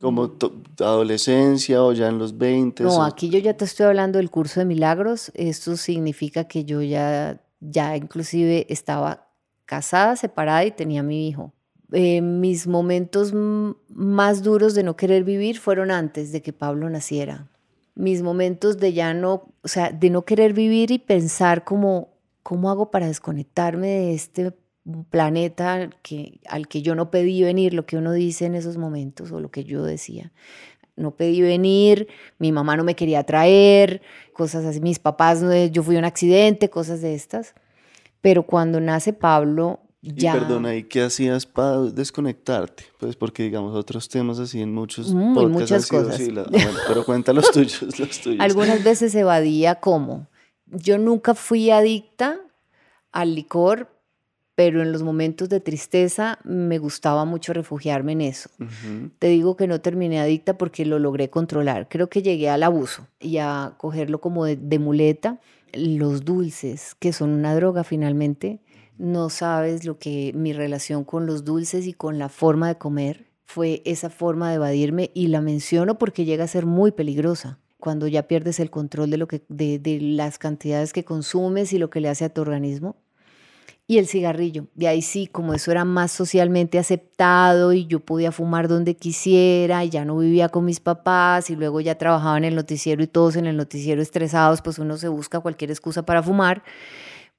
como adolescencia o ya en los 20. No, aquí yo ya te estoy hablando del curso de milagros. Esto significa que yo ya, ya inclusive estaba casada, separada y tenía mi hijo. Eh, mis momentos más duros de no querer vivir fueron antes de que Pablo naciera. Mis momentos de ya no, o sea, de no querer vivir y pensar como, ¿cómo hago para desconectarme de este planeta que, al que yo no pedí venir, lo que uno dice en esos momentos o lo que yo decía. No pedí venir, mi mamá no me quería traer, cosas así, mis papás, yo fui un accidente, cosas de estas. Pero cuando nace Pablo, ya... Y perdona, ¿y qué hacías para desconectarte? Pues porque, digamos, otros temas así en muchos Muy, muchas cosas. pero cuenta los tuyos, los tuyos. Algunas veces evadía como. Yo nunca fui adicta al licor, pero en los momentos de tristeza me gustaba mucho refugiarme en eso. Te digo que no terminé adicta porque lo logré controlar. Creo que llegué al abuso y a cogerlo como de, de muleta. Los dulces, que son una droga finalmente, no sabes lo que mi relación con los dulces y con la forma de comer fue esa forma de evadirme y la menciono porque llega a ser muy peligrosa cuando ya pierdes el control de, lo que, de, las cantidades que consumes y lo que le hace a tu organismo y el cigarrillo. De ahí sí, como eso era más socialmente aceptado y yo podía fumar donde quisiera y ya no vivía con mis papás y luego ya trabajaba en el noticiero y todos en el noticiero estresados, pues uno se busca cualquier excusa para fumar,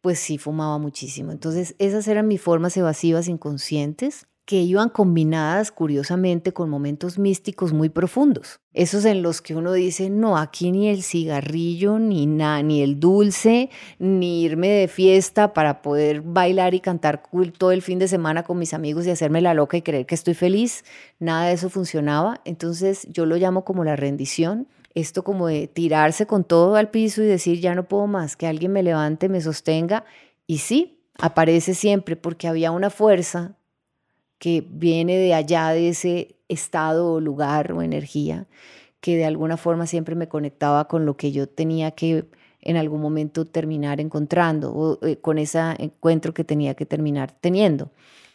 pues sí fumaba muchísimo. Entonces esas eran mis formas evasivas inconscientes que iban combinadas curiosamente con momentos místicos muy profundos. Esos en los que uno dice, no, aquí ni el cigarrillo, ni nada, ni el dulce, ni irme de fiesta para poder bailar y cantar todo el fin de semana con mis amigos y hacerme la loca y creer que estoy feliz, nada de eso funcionaba. Entonces yo lo llamo como la rendición, esto como de tirarse con todo al piso y decir, ya no puedo más, que alguien me levante, me sostenga. Y sí, aparece siempre porque había una fuerza que viene de allá de ese estado o lugar o energía que de alguna forma siempre me conectaba con lo que yo tenía que en algún momento terminar encontrando o eh, con ese encuentro que tenía que terminar teniendo.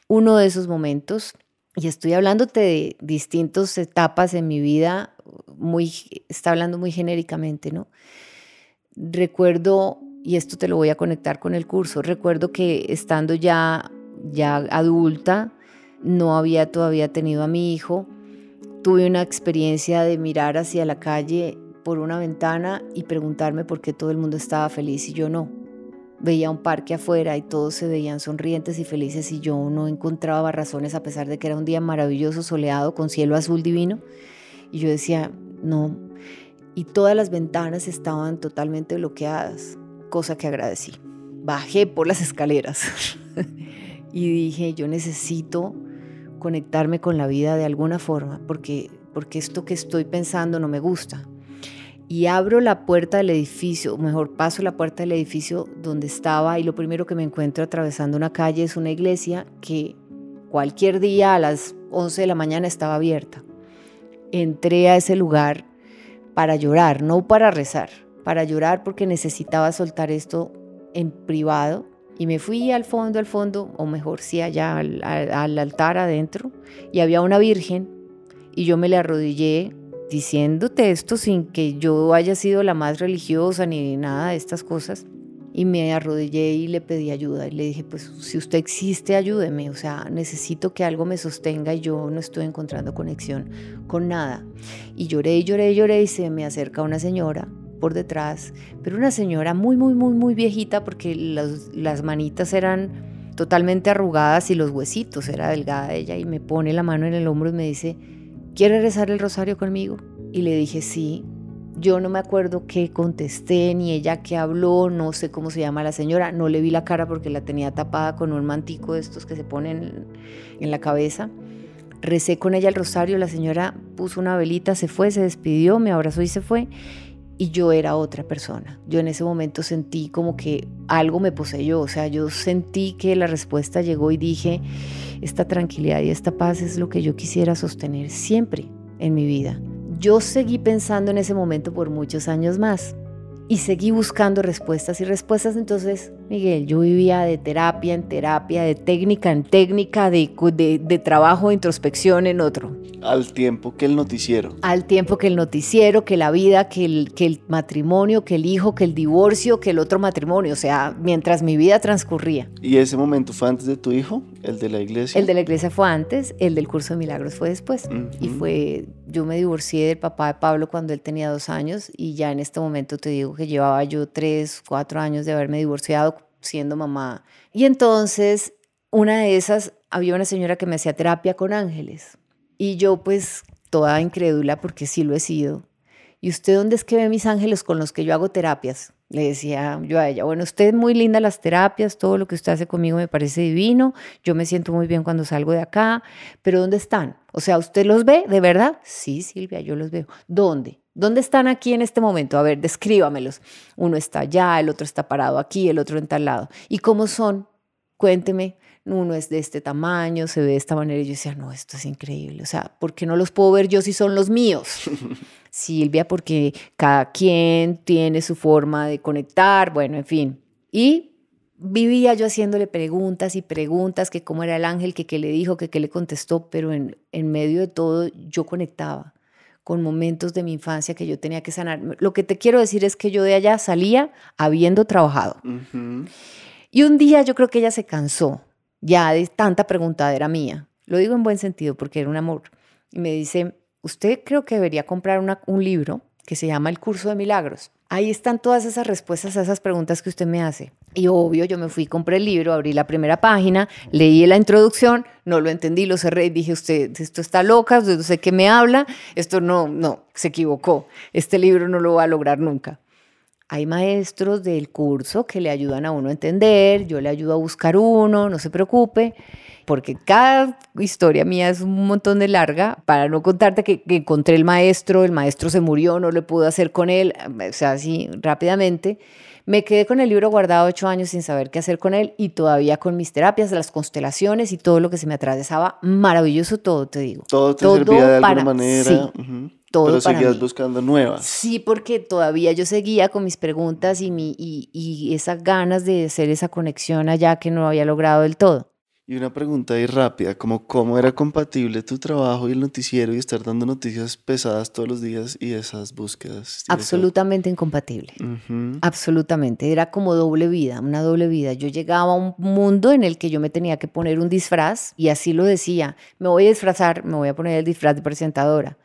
Uno de esos momentos, y estoy hablándote de distintas etapas en mi vida, muy, está hablando muy genéricamente, ¿no? Recuerdo, y esto te lo voy a conectar con el curso, recuerdo que estando ya, ya adulta, no había todavía tenido a mi hijo. Tuve una experiencia de mirar hacia la calle por una ventana y preguntarme por qué todo el mundo estaba feliz y yo no. Veía un parque afuera y todos se veían sonrientes y felices y yo no encontraba razones a pesar de que era un día maravilloso, soleado, con cielo azul divino. Y yo decía, no. Y todas las ventanas estaban totalmente bloqueadas, cosa que agradecí. Bajé por las escaleras y dije, yo necesito conectarme con la vida de alguna forma, porque, porque esto que estoy pensando no me gusta. Y abro la puerta del edificio, o mejor paso la puerta del edificio donde estaba y lo primero que me encuentro atravesando una calle es una iglesia que cualquier día a las 11 de la mañana estaba abierta. Entré a ese lugar para llorar, no para rezar, para llorar porque necesitaba soltar esto en privado y me fui al fondo, al fondo, o mejor sí allá al, altar adentro, y había una virgen, y yo me le arrodillé diciéndote esto sin que yo haya sido la más religiosa ni nada de estas cosas. Y me arrodillé y le pedí ayuda y le dije, pues si usted existe, ayúdeme. O sea, necesito que algo me sostenga y yo no estoy encontrando conexión con nada. Y lloré y lloré y lloré y se me acerca una señora por detrás, pero una señora muy, muy, muy, muy viejita porque las manitas eran totalmente arrugadas y los huesitos, era delgada ella, y me pone la mano en el hombro y me dice, ¿quiere rezar el rosario conmigo? Y le dije, sí. Yo no me acuerdo qué contesté, ni ella qué habló, no sé cómo se llama la señora, no le vi la cara porque la tenía tapada con un mantico de estos que se ponen en la cabeza. Recé con ella el rosario, la señora puso una velita, se fue, se despidió, me abrazó y se fue y yo era otra persona. Yo en ese momento sentí como que algo me poseyó, o sea, yo sentí que la respuesta llegó y dije, esta tranquilidad y esta paz es lo que yo quisiera sostener siempre en mi vida. Yo seguí pensando en ese momento por muchos años más y seguí buscando respuestas y respuestas. Entonces, Miguel, yo vivía de terapia en terapia, de técnica en técnica, de, de, trabajo, de introspección en otro. Al tiempo que el noticiero. Al tiempo que el noticiero, que la vida, que el, que el matrimonio, que el hijo, que el divorcio, que el otro matrimonio. O sea, mientras mi vida transcurría. ¿Y ese momento fue antes de tu hijo? ¿El de la iglesia? El de la iglesia fue antes, el del curso de milagros fue después. Y fue, yo me divorcié del papá de Pablo cuando él tenía dos años y ya en este momento te digo que llevaba yo tres, cuatro años de haberme divorciado siendo mamá. Y entonces, una de esas, había una señora que me hacía terapia con ángeles. Y yo pues toda incrédula porque sí lo he sido. ¿Y usted dónde es que ve mis ángeles con los que yo hago terapias? Le decía yo a ella, bueno, usted es muy linda las terapias, todo lo que usted hace conmigo me parece divino, yo me siento muy bien cuando salgo de acá, pero ¿dónde están? O sea, ¿usted los ve de verdad? Sí, Silvia, yo los veo. ¿Dónde? ¿Dónde están aquí en este momento? A ver, descríbamelos. Uno está allá, el otro está parado aquí, el otro en tal lado. ¿Y cómo son? Cuénteme. Uno es de este tamaño, se ve de esta manera. Y yo decía, no, esto es increíble. O sea, ¿por qué no los puedo ver yo si son los míos? Silvia, porque cada quien tiene su forma de conectar, bueno, en fin. Y vivía yo haciéndole preguntas y preguntas, que cómo era el ángel, que qué le dijo, que qué le contestó, pero en, en medio de todo yo conectaba con momentos de mi infancia que yo tenía que sanar. Lo que te quiero decir es que yo de allá salía habiendo trabajado. Y un día yo creo que ella se cansó ya de tanta preguntadera mía. Lo digo en buen sentido porque era un amor. Y me dice, usted creo que debería comprar un libro que se llama El Curso de Milagros. Ahí están todas esas respuestas a esas preguntas que usted me hace. Y obvio, yo me fui, compré el libro, abrí la primera página, leí la introducción, no lo entendí, lo cerré y dije, usted, esto está loca, no sé qué me habla, esto no, no, se equivocó, este libro no lo va a lograr nunca. Hay maestros del curso que le ayudan a uno a entender, yo le ayudo a buscar uno, no se preocupe porque cada historia mía es un montón de larga, para no contarte que, encontré el maestro, el maestro se murió, no le pude hacer con él, o sea, así rápidamente. Me quedé con el libro guardado ocho años sin saber qué hacer con él y todavía con mis terapias, las constelaciones y todo lo que se me atravesaba. Maravilloso todo, te digo. Todo te servía de alguna manera. Sí, todo Pero seguías buscando nuevas. Sí, porque todavía yo seguía con mis preguntas y, mi, y, y esas ganas de hacer esa conexión allá que no había logrado del todo. Y una pregunta ahí rápida, como cómo era compatible tu trabajo y el noticiero y estar dando noticias pesadas todos los días y esas búsquedas. Absolutamente incompatible. Absolutamente. Era como doble vida, una doble vida. Yo llegaba a un mundo en el que yo me tenía que poner un disfraz y así lo decía. Me voy a disfrazar, me voy a poner el disfraz de presentadora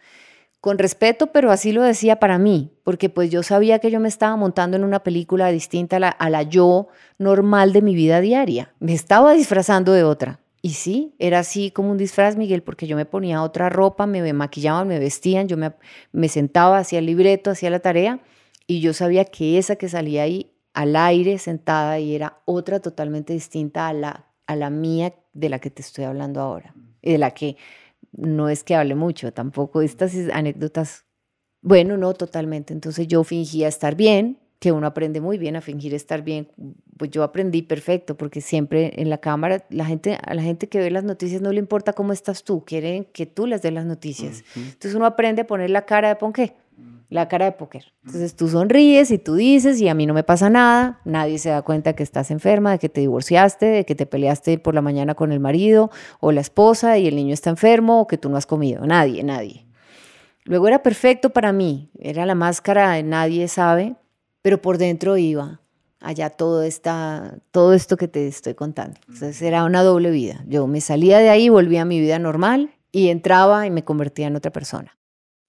con respeto, pero así lo decía para mí, porque pues yo sabía que yo me estaba montando en una película distinta a la, yo normal de mi vida diaria. Me estaba disfrazando de otra. Y sí, era así como un disfraz, Miguel, porque yo me ponía otra ropa, me maquillaban, me vestían, yo me, sentaba, hacía el libreto, hacía la tarea, y yo sabía que esa que salía ahí al aire sentada y era otra totalmente distinta a la, a la mía de la que te estoy hablando ahora, de la que no es que hable mucho, tampoco estas anécdotas, bueno, no totalmente. Entonces yo fingía estar bien, que uno aprende muy bien a fingir estar bien. Pues yo aprendí perfecto, porque siempre en la cámara, la gente, a la gente que ve las noticias no le importa cómo estás tú, quieren que tú les des las noticias. Entonces uno aprende a poner la cara de ponqué la cara de póker. Entonces tú sonríes y tú dices, y a mí no me pasa nada, nadie se da cuenta que estás enferma, de que te divorciaste, de que te peleaste por la mañana con el marido o la esposa y el niño está enfermo o que tú no has comido, nadie, nadie. Luego era perfecto para mí, era la máscara de nadie sabe, pero por dentro iba allá todo, esta, todo esto que te estoy contando. Entonces era una doble vida. Yo me salía de ahí, volvía a mi vida normal y entraba y me convertía en otra persona.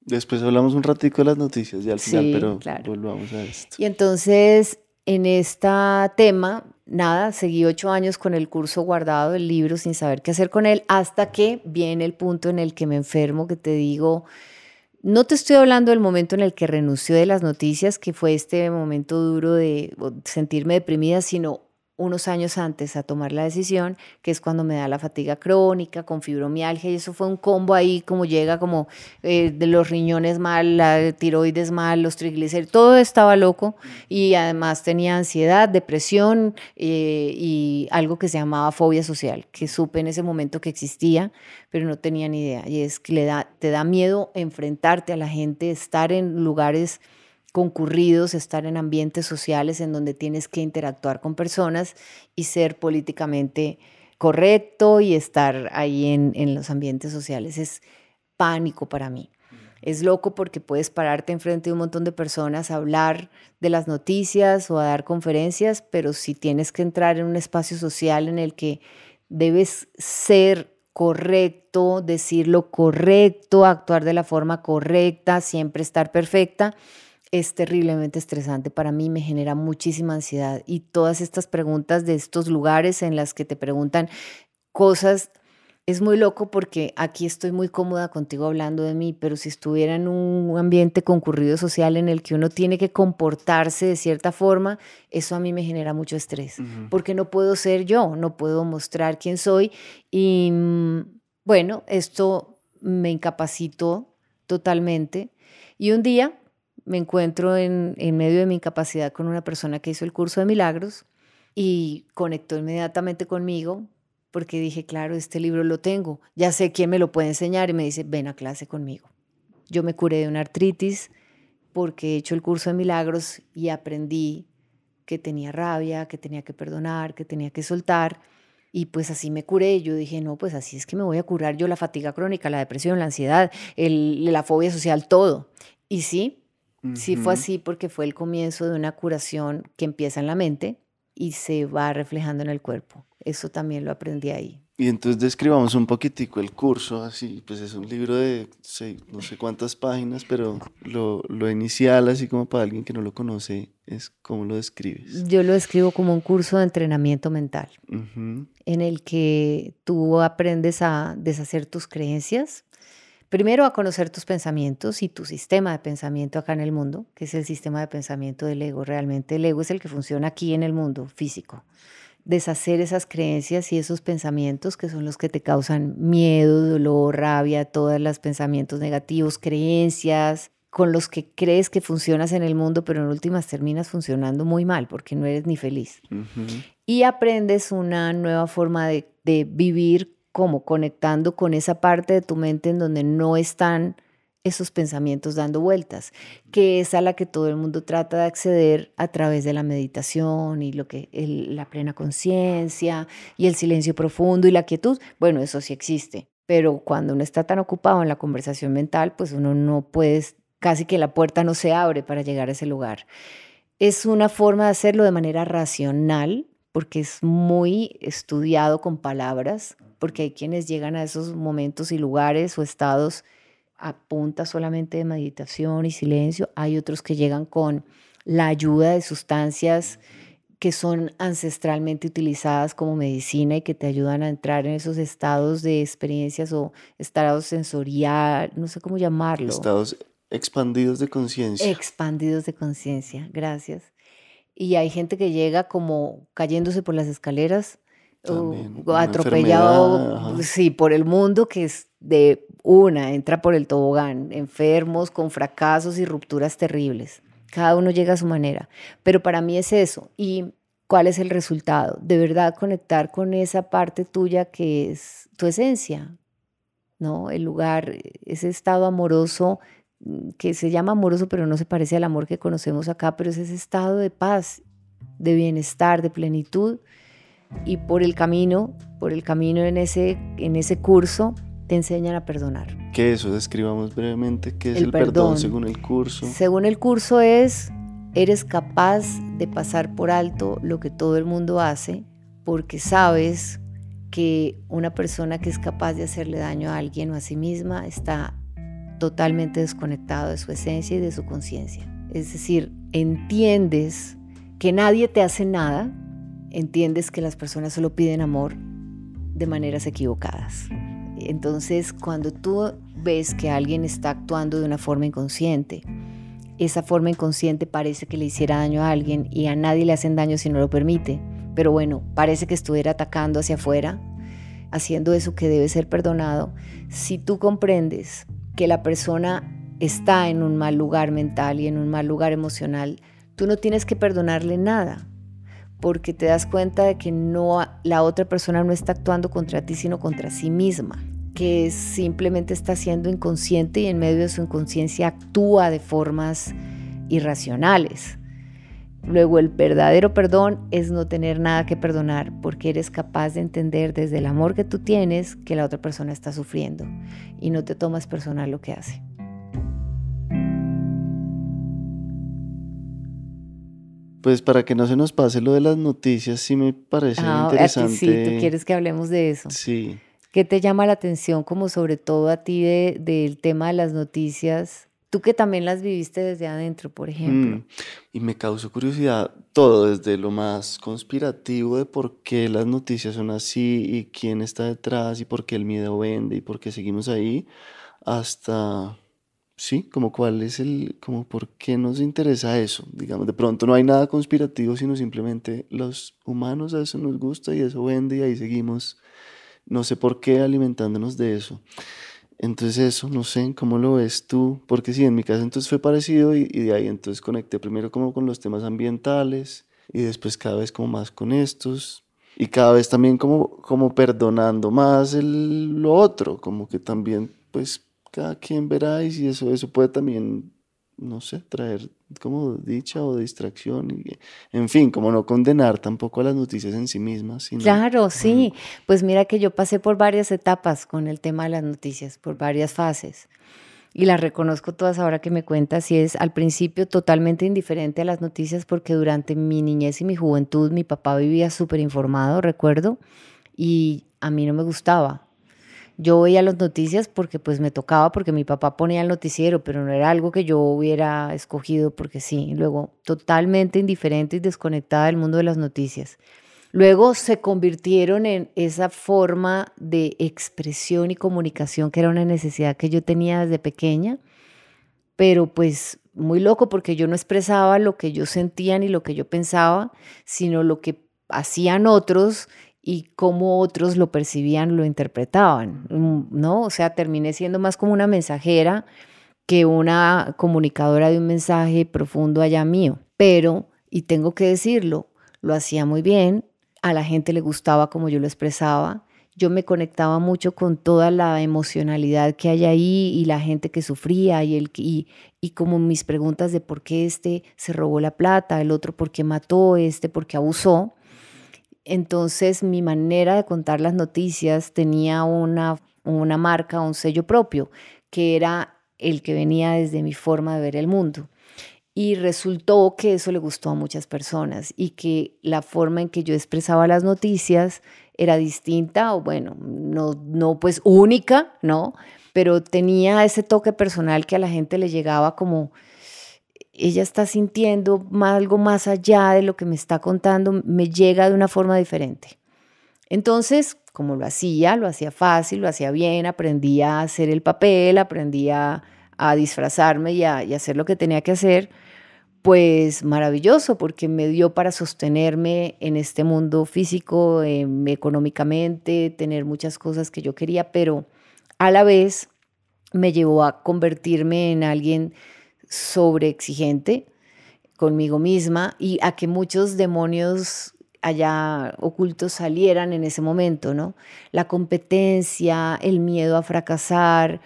Después hablamos un ratico de las noticias ya al final, pero volvamos a esto. Y entonces, en este tema, nada, seguí ocho años con el curso guardado, el libro, sin saber qué hacer con él, hasta que viene el punto en el que me enfermo, que te digo, no te estoy hablando del momento en el que renunció de las noticias, que fue este momento duro de sentirme deprimida, sino unos años antes a tomar la decisión, que es cuando me da la fatiga crónica con fibromialgia y eso fue un combo ahí como llega como eh, de los riñones mal, la tiroides mal, los triglicéridos, todo estaba loco y además tenía ansiedad, depresión eh, y algo que se llamaba fobia social, que supe en ese momento que existía, pero no tenía ni idea. Y es que le da, te da miedo enfrentarte a la gente, estar en lugares concurridos, estar en ambientes sociales en donde tienes que interactuar con personas y ser políticamente correcto y estar ahí en, en los ambientes sociales. Es pánico para mí. Es loco porque puedes pararte enfrente de un montón de personas a hablar de las noticias o a dar conferencias, pero si tienes que entrar en un espacio social en el que debes ser correcto, decir lo correcto, actuar de la forma correcta, siempre estar perfecta, es terriblemente estresante. Para mí me genera muchísima ansiedad y todas estas preguntas de estos lugares en las que te preguntan cosas es muy loco porque aquí estoy muy cómoda contigo hablando de mí, pero si estuviera en un ambiente concurrido social en el que uno tiene que comportarse de cierta forma, eso a mí me genera mucho estrés, porque no puedo ser yo, no puedo mostrar quién soy y mm, bueno, esto me incapacitó totalmente y un día me encuentro en, medio de mi incapacidad con una persona que hizo el curso de milagros y conectó inmediatamente conmigo porque dije, claro, este libro lo tengo, ya sé quién me lo puede enseñar y me dice, ven a clase conmigo. Yo me curé de una artritis porque he hecho el curso de milagros y aprendí que tenía rabia, que tenía que perdonar, que tenía que soltar. Y pues así me curé. Yo dije, no, pues así es que me voy a curar yo la fatiga crónica, la depresión, la ansiedad, la fobia social, todo. Y sí, sí fue así porque fue el comienzo de una curación que empieza en la mente y se va reflejando en el cuerpo. Eso también lo aprendí ahí. Y entonces describamos un poquitico el curso, así, pues es un libro de no sé cuántas páginas, pero lo, lo, inicial, así como para alguien que no lo conoce, es cómo lo describes. Yo lo describo como un curso de entrenamiento mental, en el que tú aprendes a deshacer tus creencias, primero a conocer tus pensamientos y tu sistema de pensamiento acá en el mundo, que es el sistema de pensamiento del ego. Realmente el ego es el que funciona aquí en el mundo físico deshacer esas creencias y esos pensamientos que son los que te causan miedo, dolor, rabia, todos los pensamientos negativos, creencias con los que crees que funcionas en el mundo, pero en últimas terminas funcionando muy mal porque no eres ni feliz. Y aprendes una nueva forma de, de vivir como conectando con esa parte de tu mente en donde no están esos pensamientos dando vueltas, que es a la que todo el mundo trata de acceder a través de la meditación y lo que la plena conciencia y el silencio profundo y la quietud. Bueno, eso sí existe, pero cuando uno está tan ocupado en la conversación mental, pues uno no puede, casi que la puerta no se abre para llegar a ese lugar. Es una forma de hacerlo de manera racional, porque es muy estudiado con palabras, porque hay quienes llegan a esos momentos y lugares o estados a punta solamente de meditación y silencio. Hay otros que llegan con la ayuda de sustancias que son ancestralmente utilizadas como medicina y que te ayudan a entrar en esos estados de experiencias o estados sensorial, no sé cómo llamarlo. Estados expandidos de conciencia. Expandidos de conciencia, gracias. Y hay gente que llega como cayéndose por las escaleras o atropellado, sí, por el mundo que es de una, entra por el tobogán, enfermos, con fracasos y rupturas terribles. Cada uno llega a su manera. Pero para mí es eso. ¿Y cuál es el resultado? De verdad conectar con esa parte tuya que es tu esencia, ¿no? El lugar, ese estado amoroso que se llama amoroso, pero no se parece al amor que conocemos acá, pero es ese estado de paz, de bienestar, de plenitud. Y por el camino, por el camino en ese, en ese curso, te enseñan a perdonar. ¿Qué eso? Describamos brevemente qué es el, perdón. según el curso. Según el curso es, eres capaz de pasar por alto lo que todo el mundo hace porque sabes que una persona que es capaz de hacerle daño a alguien o a sí misma está totalmente desconectado de su esencia y de su conciencia. Es decir, entiendes que nadie te hace nada, entiendes que las personas solo piden amor de maneras equivocadas. Entonces, cuando tú ves que alguien está actuando de una forma inconsciente, esa forma inconsciente parece que le hiciera daño a alguien y a nadie le hacen daño si no lo permite. Pero bueno, parece que estuviera atacando hacia afuera, haciendo eso que debe ser perdonado. Si tú comprendes que la persona está en un mal lugar mental y en un mal lugar emocional, tú no tienes que perdonarle nada porque te das cuenta de que no la otra persona no está actuando contra ti sino contra sí misma que simplemente está siendo inconsciente y en medio de su inconsciencia actúa de formas irracionales. Luego el verdadero perdón es no tener nada que perdonar porque eres capaz de entender desde el amor que tú tienes que la otra persona está sufriendo y no te tomas personal lo que hace. Pues para que no se nos pase lo de las noticias, sí me parece ah, interesante. sí, tú quieres que hablemos de eso. Sí. ¿Qué te llama la atención como sobre todo a ti del tema de las noticias? Tú que también las viviste desde adentro, por ejemplo. Mm, y me causó curiosidad todo, desde lo más conspirativo de por qué las noticias son así y quién está detrás y por qué el miedo vende y por qué seguimos ahí, hasta sí, como cuál es el, como por qué nos interesa eso, digamos, de pronto no hay nada conspirativo, sino simplemente los humanos a eso nos gusta y eso vende y ahí seguimos, no sé por qué alimentándonos de eso. Entonces eso, no sé, ¿cómo lo ves tú? Porque sí, en mi caso entonces fue parecido y, de ahí entonces conecté primero como con los temas ambientales y después cada vez como más con estos y cada vez también como, como perdonando más el, lo otro, como que también pues cada quien verá y si eso, eso puede también, no sé, traer como dicha o distracción. Y, en fin, como no condenar tampoco a las noticias en sí mismas. claro, sí. Pues mira que yo pasé por varias etapas con el tema de las noticias, por varias fases. Y las reconozco todas ahora que me cuentas y es al principio totalmente indiferente a las noticias porque durante mi niñez y mi juventud mi papá vivía súper informado, recuerdo, y a mí no me gustaba yo veía las noticias porque pues me tocaba, porque mi papá ponía el noticiero, pero no era algo que yo hubiera escogido porque sí. Luego, totalmente indiferente y desconectada del mundo de las noticias. Luego se convirtieron en esa forma de expresión y comunicación que era una necesidad que yo tenía desde pequeña, pero pues muy loco porque yo no expresaba lo que yo sentía ni lo que yo pensaba, sino lo que hacían otros y cómo otros lo percibían, lo interpretaban, mm, ¿no? O sea, terminé siendo más como una mensajera que una comunicadora de un mensaje profundo allá mío. Pero, y tengo que decirlo, lo hacía muy bien, a la gente le gustaba como yo lo expresaba, yo me conectaba mucho con toda la emocionalidad que hay ahí y la gente que sufría y, el, y, y como mis preguntas de por qué este se robó la plata, el otro por qué mató, este por qué abusó entonces mi manera de contar las noticias tenía una, una marca, un sello propio, que era el que venía desde mi forma de ver el mundo. Y resultó que eso le gustó a muchas personas y que la forma en que yo expresaba las noticias era distinta o bueno, no, no pues única, ¿no? Pero tenía ese toque personal que a la gente le llegaba como, ella está sintiendo algo más allá de lo que me está contando, me llega de una forma diferente. Entonces, como lo hacía, lo hacía fácil, lo hacía bien, aprendía a hacer el papel, aprendía a disfrazarme y a, hacer lo que tenía que hacer, pues maravilloso, porque me dio para sostenerme en este mundo físico, em, económicamente, tener muchas cosas que yo quería, pero a la vez me llevó a convertirme en alguien sobreexigente conmigo misma y a que muchos demonios allá ocultos salieran en ese momento, ¿no? La competencia, el miedo a fracasar,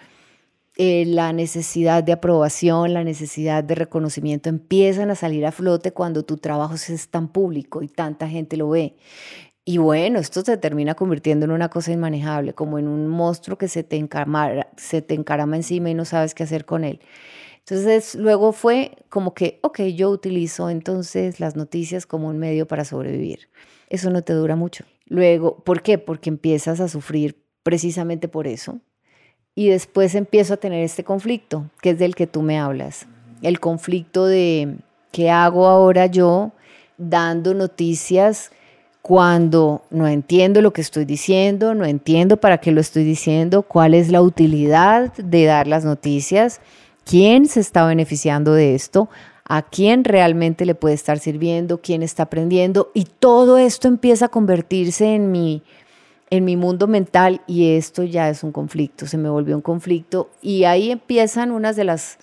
eh, la necesidad de aprobación, la necesidad de reconocimiento empiezan a salir a flote cuando tu trabajo es tan público y tanta gente lo ve. Y bueno, esto se termina convirtiendo en una cosa inmanejable, como en un monstruo que se te, se te encarama encima y no sabes qué hacer con él. Entonces luego fue como que, ok, yo utilizo entonces las noticias como un medio para sobrevivir. Eso no te dura mucho. Luego, ¿por qué? Porque empiezas a sufrir precisamente por eso. Y después empiezo a tener este conflicto, que es del que tú me hablas. El conflicto de qué hago ahora yo dando noticias cuando no entiendo lo que estoy diciendo, no entiendo para qué lo estoy diciendo, cuál es la utilidad de dar las noticias quién se está beneficiando de esto, a quién realmente le puede estar sirviendo, quién está aprendiendo y todo esto empieza a convertirse en mi en mi mundo mental y esto ya es un conflicto, se me volvió un conflicto y ahí empiezan unas de las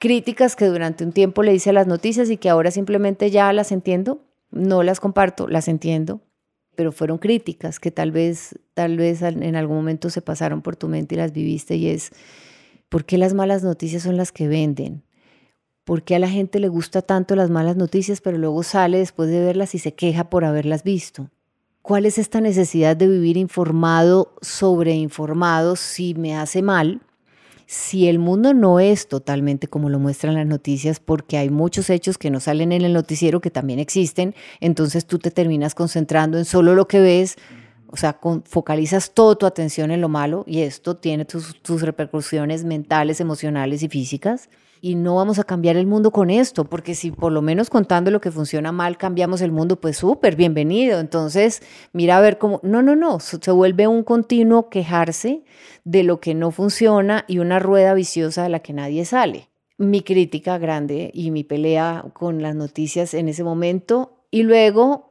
críticas que durante un tiempo le hice a las noticias y que ahora simplemente ya las entiendo, no las comparto, las entiendo, pero fueron críticas que tal vez tal vez en algún momento se pasaron por tu mente y las viviste y es ¿Por qué las malas noticias son las que venden? ¿Por qué a la gente le gusta tanto las malas noticias, pero luego sale después de verlas y se queja por haberlas visto? ¿Cuál es esta necesidad de vivir informado, sobreinformado, si me hace mal? Si el mundo no es totalmente como lo muestran las noticias, porque hay muchos hechos que no salen en el noticiero que también existen, entonces tú te terminas concentrando en solo lo que ves, o sea, focalizas toda tu atención en lo malo y esto tiene tus repercusiones mentales, emocionales y físicas y no vamos a cambiar el mundo con esto, porque si por lo menos contando lo que funciona mal cambiamos el mundo, pues súper, bienvenido. Entonces, mira a ver cómo, no, no, no, se vuelve un continuo quejarse de lo que no funciona y una rueda viciosa de la que nadie sale. Mi crítica grande y mi pelea con las noticias en ese momento y luego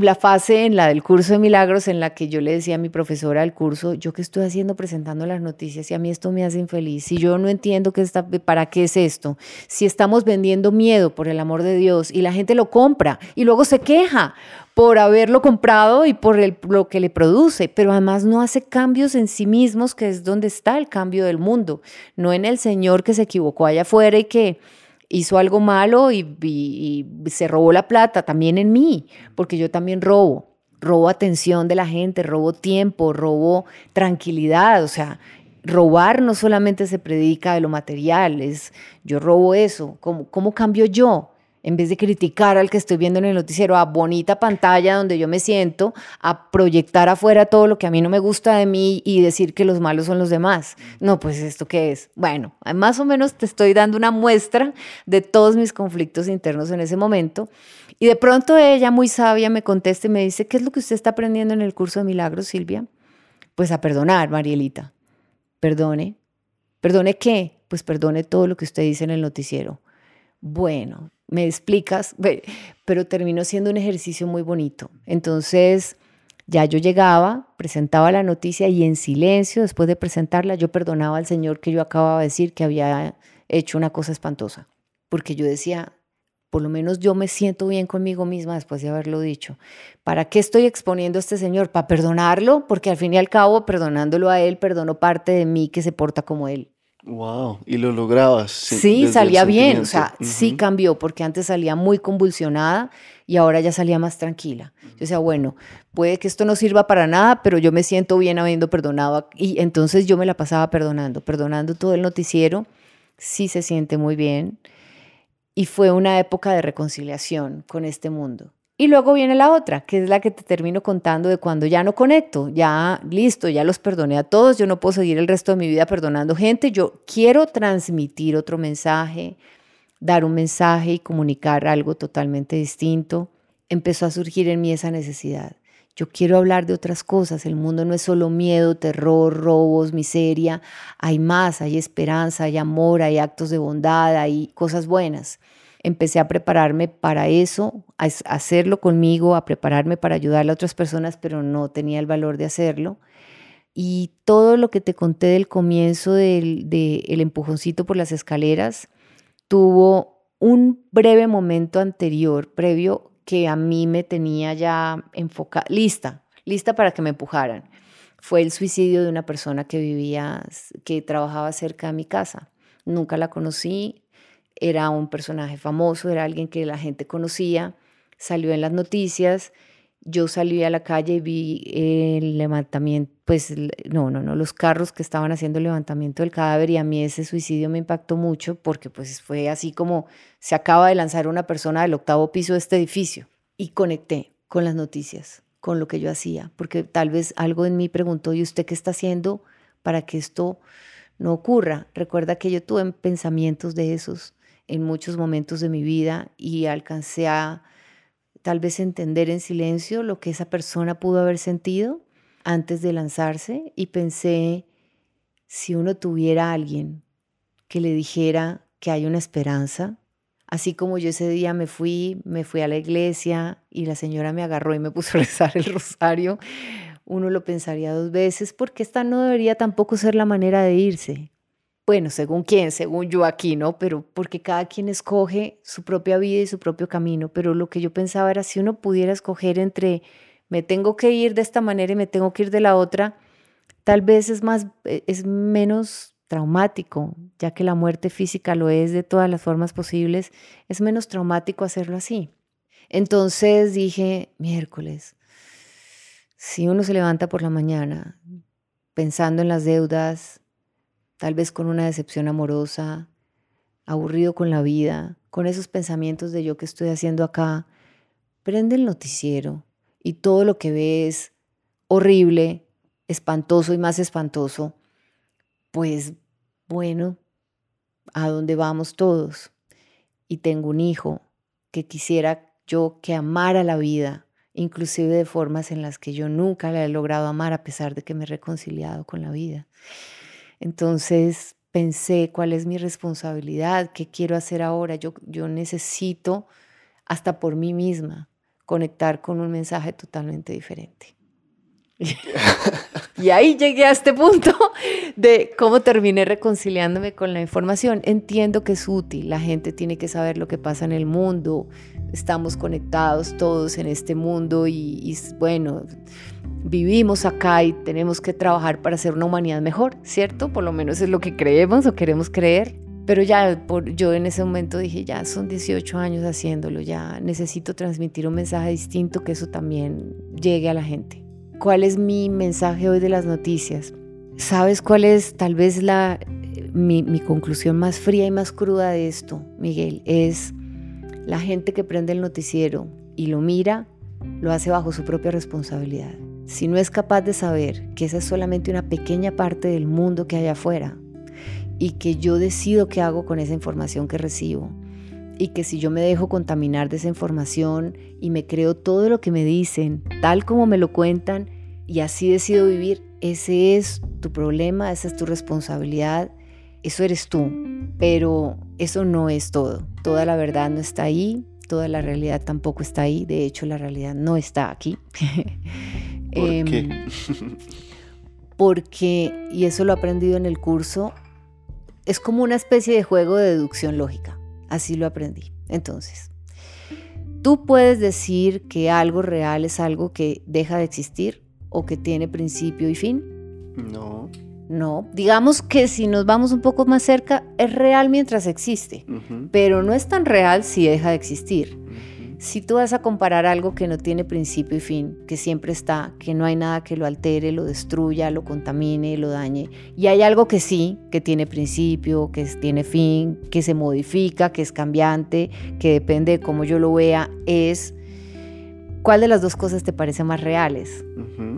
la fase en la del curso de milagros en la que yo le decía a mi profesora del curso, yo qué estoy haciendo presentando las noticias y a mí esto me hace infeliz, si yo no entiendo qué está, para qué es esto, si estamos vendiendo miedo por el amor de Dios y la gente lo compra y luego se queja por haberlo comprado y por el, lo que le produce, pero además no hace cambios en sí mismos, que es donde está el cambio del mundo, no en el Señor que se equivocó allá afuera y que hizo algo malo y, se robó la plata, también en mí, porque yo también robo. Robo atención de la gente, robo tiempo, robo tranquilidad. O sea, robar no solamente se predica de lo material, es yo robo eso. ¿Cómo, cómo cambio yo? En vez de criticar al que estoy viendo en el noticiero, a bonita pantalla donde yo me siento, a proyectar afuera todo lo que a mí no me gusta de mí y decir que los malos son los demás. No, pues esto qué es. Bueno, más o menos te estoy dando una muestra de todos mis conflictos internos en ese momento. Y de pronto ella, muy sabia, me contesta y me dice, ¿qué es lo que usted está aprendiendo en el curso de milagros, Silvia? Pues a perdonar, Marielita. Perdone. ¿Perdone qué? Pues perdone todo lo que usted dice en el noticiero. Bueno, me explicas, pero terminó siendo un ejercicio muy bonito. Entonces, ya yo llegaba, presentaba la noticia y en silencio, después de presentarla, yo perdonaba al Señor que yo acababa de decir que había hecho una cosa espantosa, porque yo decía, por lo menos yo me siento bien conmigo misma después de haberlo dicho. ¿Para qué estoy exponiendo a este Señor? ¿Para perdonarlo? Porque al fin y al cabo, perdonándolo a Él, perdono parte de mí que se porta como Él. Wow, y lo lograbas. Sí, salía bien, o sea, sí cambió, porque antes salía muy convulsionada y ahora ya salía más tranquila. Yo decía, bueno, puede que esto no sirva para nada, pero yo me siento bien habiendo perdonado. Y entonces yo me la pasaba perdonando, perdonando todo el noticiero, sí se siente muy bien. Y fue una época de reconciliación con este mundo. Y luego viene la otra, que es la que te termino contando de cuando ya no conecto, ya listo, ya los perdoné a todos, yo no puedo seguir el resto de mi vida perdonando gente, yo quiero transmitir otro mensaje, dar un mensaje y comunicar algo totalmente distinto. Empezó a surgir en mí esa necesidad. Yo quiero hablar de otras cosas. El mundo no es solo miedo, terror, robos, miseria. Hay más, hay esperanza, hay amor, hay actos de bondad, hay cosas buenas empecé a prepararme para eso, a hacerlo conmigo, a prepararme para ayudarle a otras personas, pero no tenía el valor de hacerlo. Y todo lo que te conté del comienzo del de empujoncito por las escaleras tuvo un breve momento anterior, previo, que a mí me tenía ya enfocada, lista, lista para que me empujaran. Fue el suicidio de una persona que vivía, que trabajaba cerca de mi casa. Nunca la conocí, era un personaje famoso, era alguien que la gente conocía, salió en las noticias, yo salí a la calle y vi el levantamiento, pues no, no, no, los carros que estaban haciendo el levantamiento del cadáver y a mí ese suicidio me impactó mucho porque pues fue así como se acaba de lanzar una persona del octavo piso de este edificio y conecté con las noticias, con lo que yo hacía, porque tal vez algo en mí preguntó, ¿y usted qué está haciendo para que esto no ocurra? Recuerda que yo tuve pensamientos de esos en muchos momentos de mi vida y alcancé a tal vez entender en silencio lo que esa persona pudo haber sentido antes de lanzarse y pensé, si uno tuviera alguien que le dijera que hay una esperanza, así como yo ese día me fui, me fui a la iglesia y la señora me agarró y me puso a rezar el rosario, uno lo pensaría dos veces porque esta no debería tampoco ser la manera de irse bueno, según quién, según yo aquí, ¿no? Pero porque cada quien escoge su propia vida y su propio camino, pero lo que yo pensaba era si uno pudiera escoger entre me tengo que ir de esta manera y me tengo que ir de la otra, tal vez es más, e, es menos traumático, ya que la muerte física lo es de todas las formas posibles, es menos traumático hacerlo así. Entonces dije, miércoles, si uno se levanta por la mañana pensando en las deudas, tal vez con una decepción amorosa, aburrido con la vida, con esos pensamientos de yo que estoy haciendo acá, prende el noticiero y todo lo que ve es horrible, espantoso y más espantoso, pues bueno, ¿a dónde vamos todos? Y tengo un hijo que quisiera yo que amara la vida, inclusive de formas en las que yo nunca la he logrado amar a pesar de que me he reconciliado con la vida. Entonces pensé cuál es mi responsabilidad, qué quiero hacer ahora. Yo, yo necesito, hasta por mí misma, conectar con un mensaje totalmente diferente. y ahí llegué a este punto de cómo terminé reconciliándome con la información. Entiendo que es útil, la gente tiene que saber lo que pasa en el mundo, estamos conectados todos en este mundo y, bueno, vivimos acá y tenemos que trabajar para hacer una humanidad mejor, ¿cierto? Por lo menos es lo que creemos o queremos creer. Pero ya por, yo en ese momento dije, ya son 18 años haciéndolo, ya necesito transmitir un mensaje distinto que eso también llegue a la gente. ¿Cuál es mi mensaje hoy de las noticias? ¿Sabes cuál es tal vez la, mi, mi conclusión más fría y más cruda de esto, Miguel? Es la gente que prende el noticiero y lo mira, lo hace bajo su propia responsabilidad. Si no es capaz de saber que esa es solamente una pequeña parte del mundo que hay afuera y que yo decido qué hago con esa información que recibo, y que si yo me dejo contaminar de esa información y me creo todo lo que me dicen, tal como me lo cuentan, y así decido vivir, ese es tu problema, esa es tu responsabilidad, eso eres tú, pero eso no es todo. Toda la verdad no está ahí, toda la realidad tampoco está ahí, de hecho la realidad no está aquí. ¿Por Em, qué? porque, y eso lo he aprendido en el curso, es como una especie de juego de deducción lógica. Así lo aprendí. Entonces, tú puedes decir que algo real es algo que deja de existir o que tiene principio y fin. No. No, digamos que si nos vamos un poco más cerca, es real mientras existe, pero no es tan real si deja de existir. Si tú vas a comparar algo que no tiene principio y fin, que siempre está, que no hay nada que lo altere, lo destruya, lo contamine, lo dañe, y hay algo que sí, que tiene principio, que tiene fin, que se modifica, que es cambiante, que depende de cómo yo lo vea, es ¿cuál de las dos cosas te parece más reales?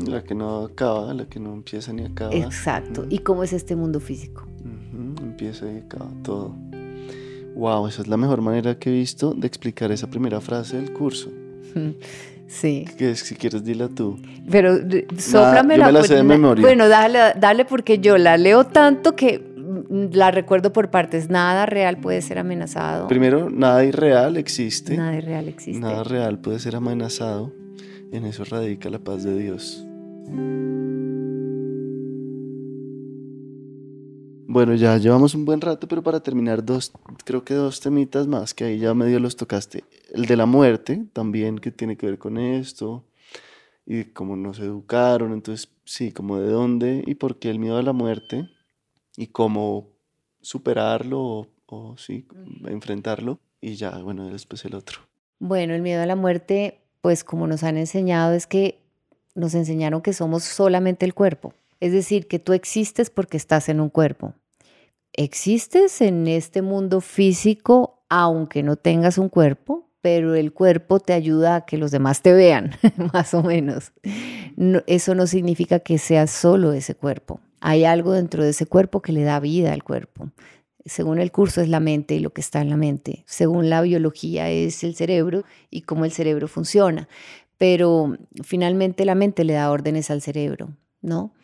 La que no acaba, la que no empieza ni acaba. Exacto. ¿Y cómo es este mundo físico? Empieza y acaba todo. Wow, esa es la mejor manera que he visto de explicar esa primera frase del curso. Sí. Que si quieres, dila tú. Pero sóplamela. yo me la pues, sé de memoria. Bueno, dale, dale porque yo la leo tanto que la recuerdo por partes. Nada real puede ser amenazado. Primero, nada irreal existe. Nada real existe. Nada real puede ser amenazado. En eso radica la paz de Dios. Bueno, ya llevamos un buen rato, pero para terminar, dos, creo que dos temitas más que ahí ya medio los tocaste. El de la muerte, también que tiene que ver con esto, y cómo nos educaron, entonces, sí, como de dónde y por qué el miedo a la muerte, y cómo superarlo o, o sí, enfrentarlo, y ya, bueno, después el otro. Bueno, el miedo a la muerte, pues como nos han enseñado, es que nos enseñaron que somos solamente el cuerpo. Es decir, que tú existes porque estás en un cuerpo. Existes en este mundo físico aunque no tengas un cuerpo, pero el cuerpo te ayuda a que los demás te vean, más o menos. No- eso no significa que seas solo ese cuerpo. Hay algo dentro de ese cuerpo que le da vida al cuerpo. Según el curso es la mente y lo que está en la mente. Según la biología es el cerebro y cómo el cerebro funciona. Pero finalmente la mente le da órdenes al cerebro, ¿no?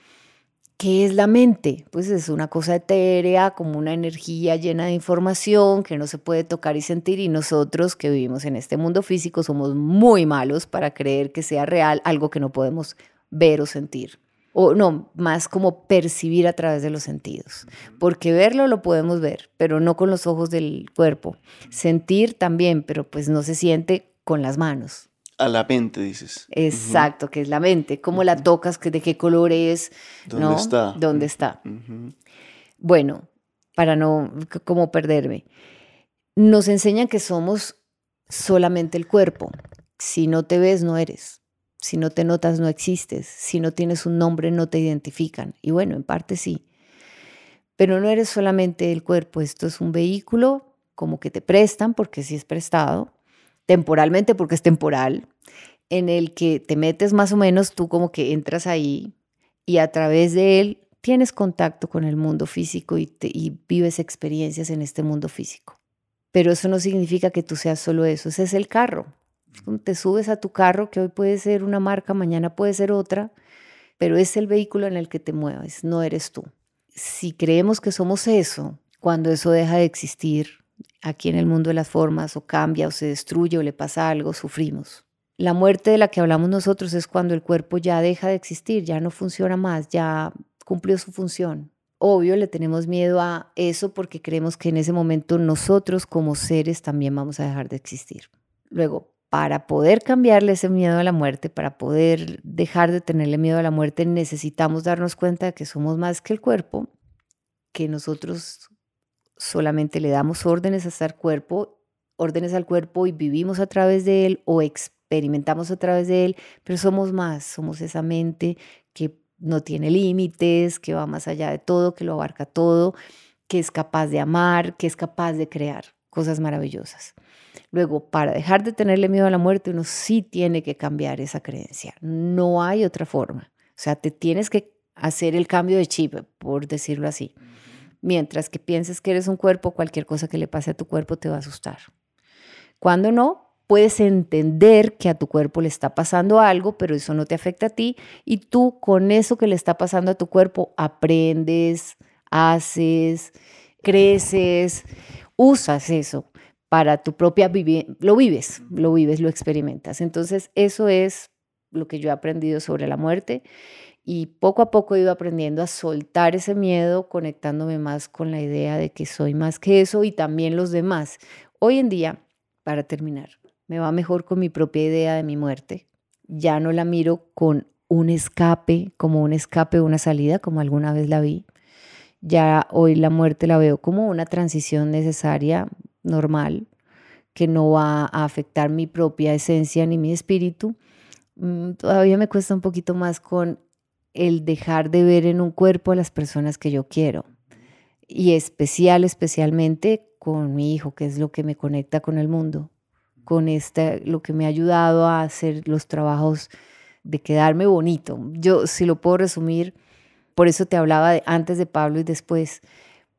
¿Qué es la mente? Pues es una cosa etérea, como una energía llena de información que no se puede tocar y sentir y nosotros que vivimos en este mundo físico somos muy malos para creer que sea real algo que no podemos ver o sentir. O no, más como percibir a través de los sentidos. Porque verlo lo podemos ver, pero no con los ojos del cuerpo. Sentir también, pero pues no se siente con las manos. A la mente, dices. Exacto, que es la mente. ¿Cómo la tocas? ¿Qué- ¿De qué color es? ¿Dónde ¿no? está? ¿Dónde está? Bueno, para no como perderme. Nos enseñan que somos solamente el cuerpo. Si no te ves, no eres. Si no te notas, no existes. Si no tienes un nombre, no te identifican. Y bueno, en parte sí. Pero no eres solamente el cuerpo. Esto es un vehículo como que te prestan, porque sí es prestado, temporalmente porque es temporal, en el que te metes más o menos, tú como que entras ahí y a través de él tienes contacto con el mundo físico y, vives experiencias en este mundo físico. Pero eso no significa que tú seas solo eso, ese es el carro. Te subes a tu carro, que hoy puede ser una marca, mañana puede ser otra, pero es el vehículo en el que te mueves, no eres tú. Si creemos que somos eso, cuando eso deja de existir aquí en el mundo de las formas, o cambia, o se destruye, o le pasa algo, sufrimos. La muerte de la que hablamos nosotros es cuando el cuerpo ya deja de existir, ya no funciona más, ya cumplió su función. Obvio, le tenemos miedo a eso porque creemos que en ese momento nosotros como seres también vamos a dejar de existir. Luego, para poder cambiarle ese miedo a la muerte, para poder dejar de tenerle miedo a la muerte, necesitamos darnos cuenta de que somos más que el cuerpo, que nosotros solamente le damos órdenes al cuerpo, órdenes al cuerpo y vivimos a través de él o experimentamos a través de él, pero somos más, somos esa mente que no tiene límites, que va más allá de todo, que lo abarca todo, que es capaz de amar, que es capaz de crear cosas maravillosas. Luego, para dejar de tenerle miedo a la muerte, uno sí tiene que cambiar esa creencia. No hay otra forma. O sea, te tienes que hacer el cambio de chip, por decirlo así. Mientras que pienses que eres un cuerpo, cualquier cosa que le pase a tu cuerpo te va a asustar. Cuando no, puedes entender que a tu cuerpo le está pasando algo, pero eso no te afecta a ti y tú con eso que le está pasando a tu cuerpo aprendes, haces, creces, usas eso para tu propia vida, lo vives, lo vives, lo experimentas. Entonces, eso es lo que yo he aprendido sobre la muerte y poco a poco he ido aprendiendo a soltar ese miedo, conectándome más con la idea de que soy más que eso y también los demás. Hoy en día, para terminar, me va mejor con mi propia idea de mi muerte. Ya no la miro con un escape, como un escape o una salida, como alguna vez la vi. Ya hoy la muerte la veo como una transición necesaria, normal, que no va a afectar mi propia esencia ni mi espíritu. Mm, todavía me cuesta un poquito más con el dejar de ver en un cuerpo a las personas que yo quiero. Y especial, especialmente con mi hijo, que es lo que me conecta con el mundo con este, lo que me ha ayudado a hacer los trabajos de quedarme bonito. Yo, si lo puedo resumir, por eso te hablaba antes de Pablo y después,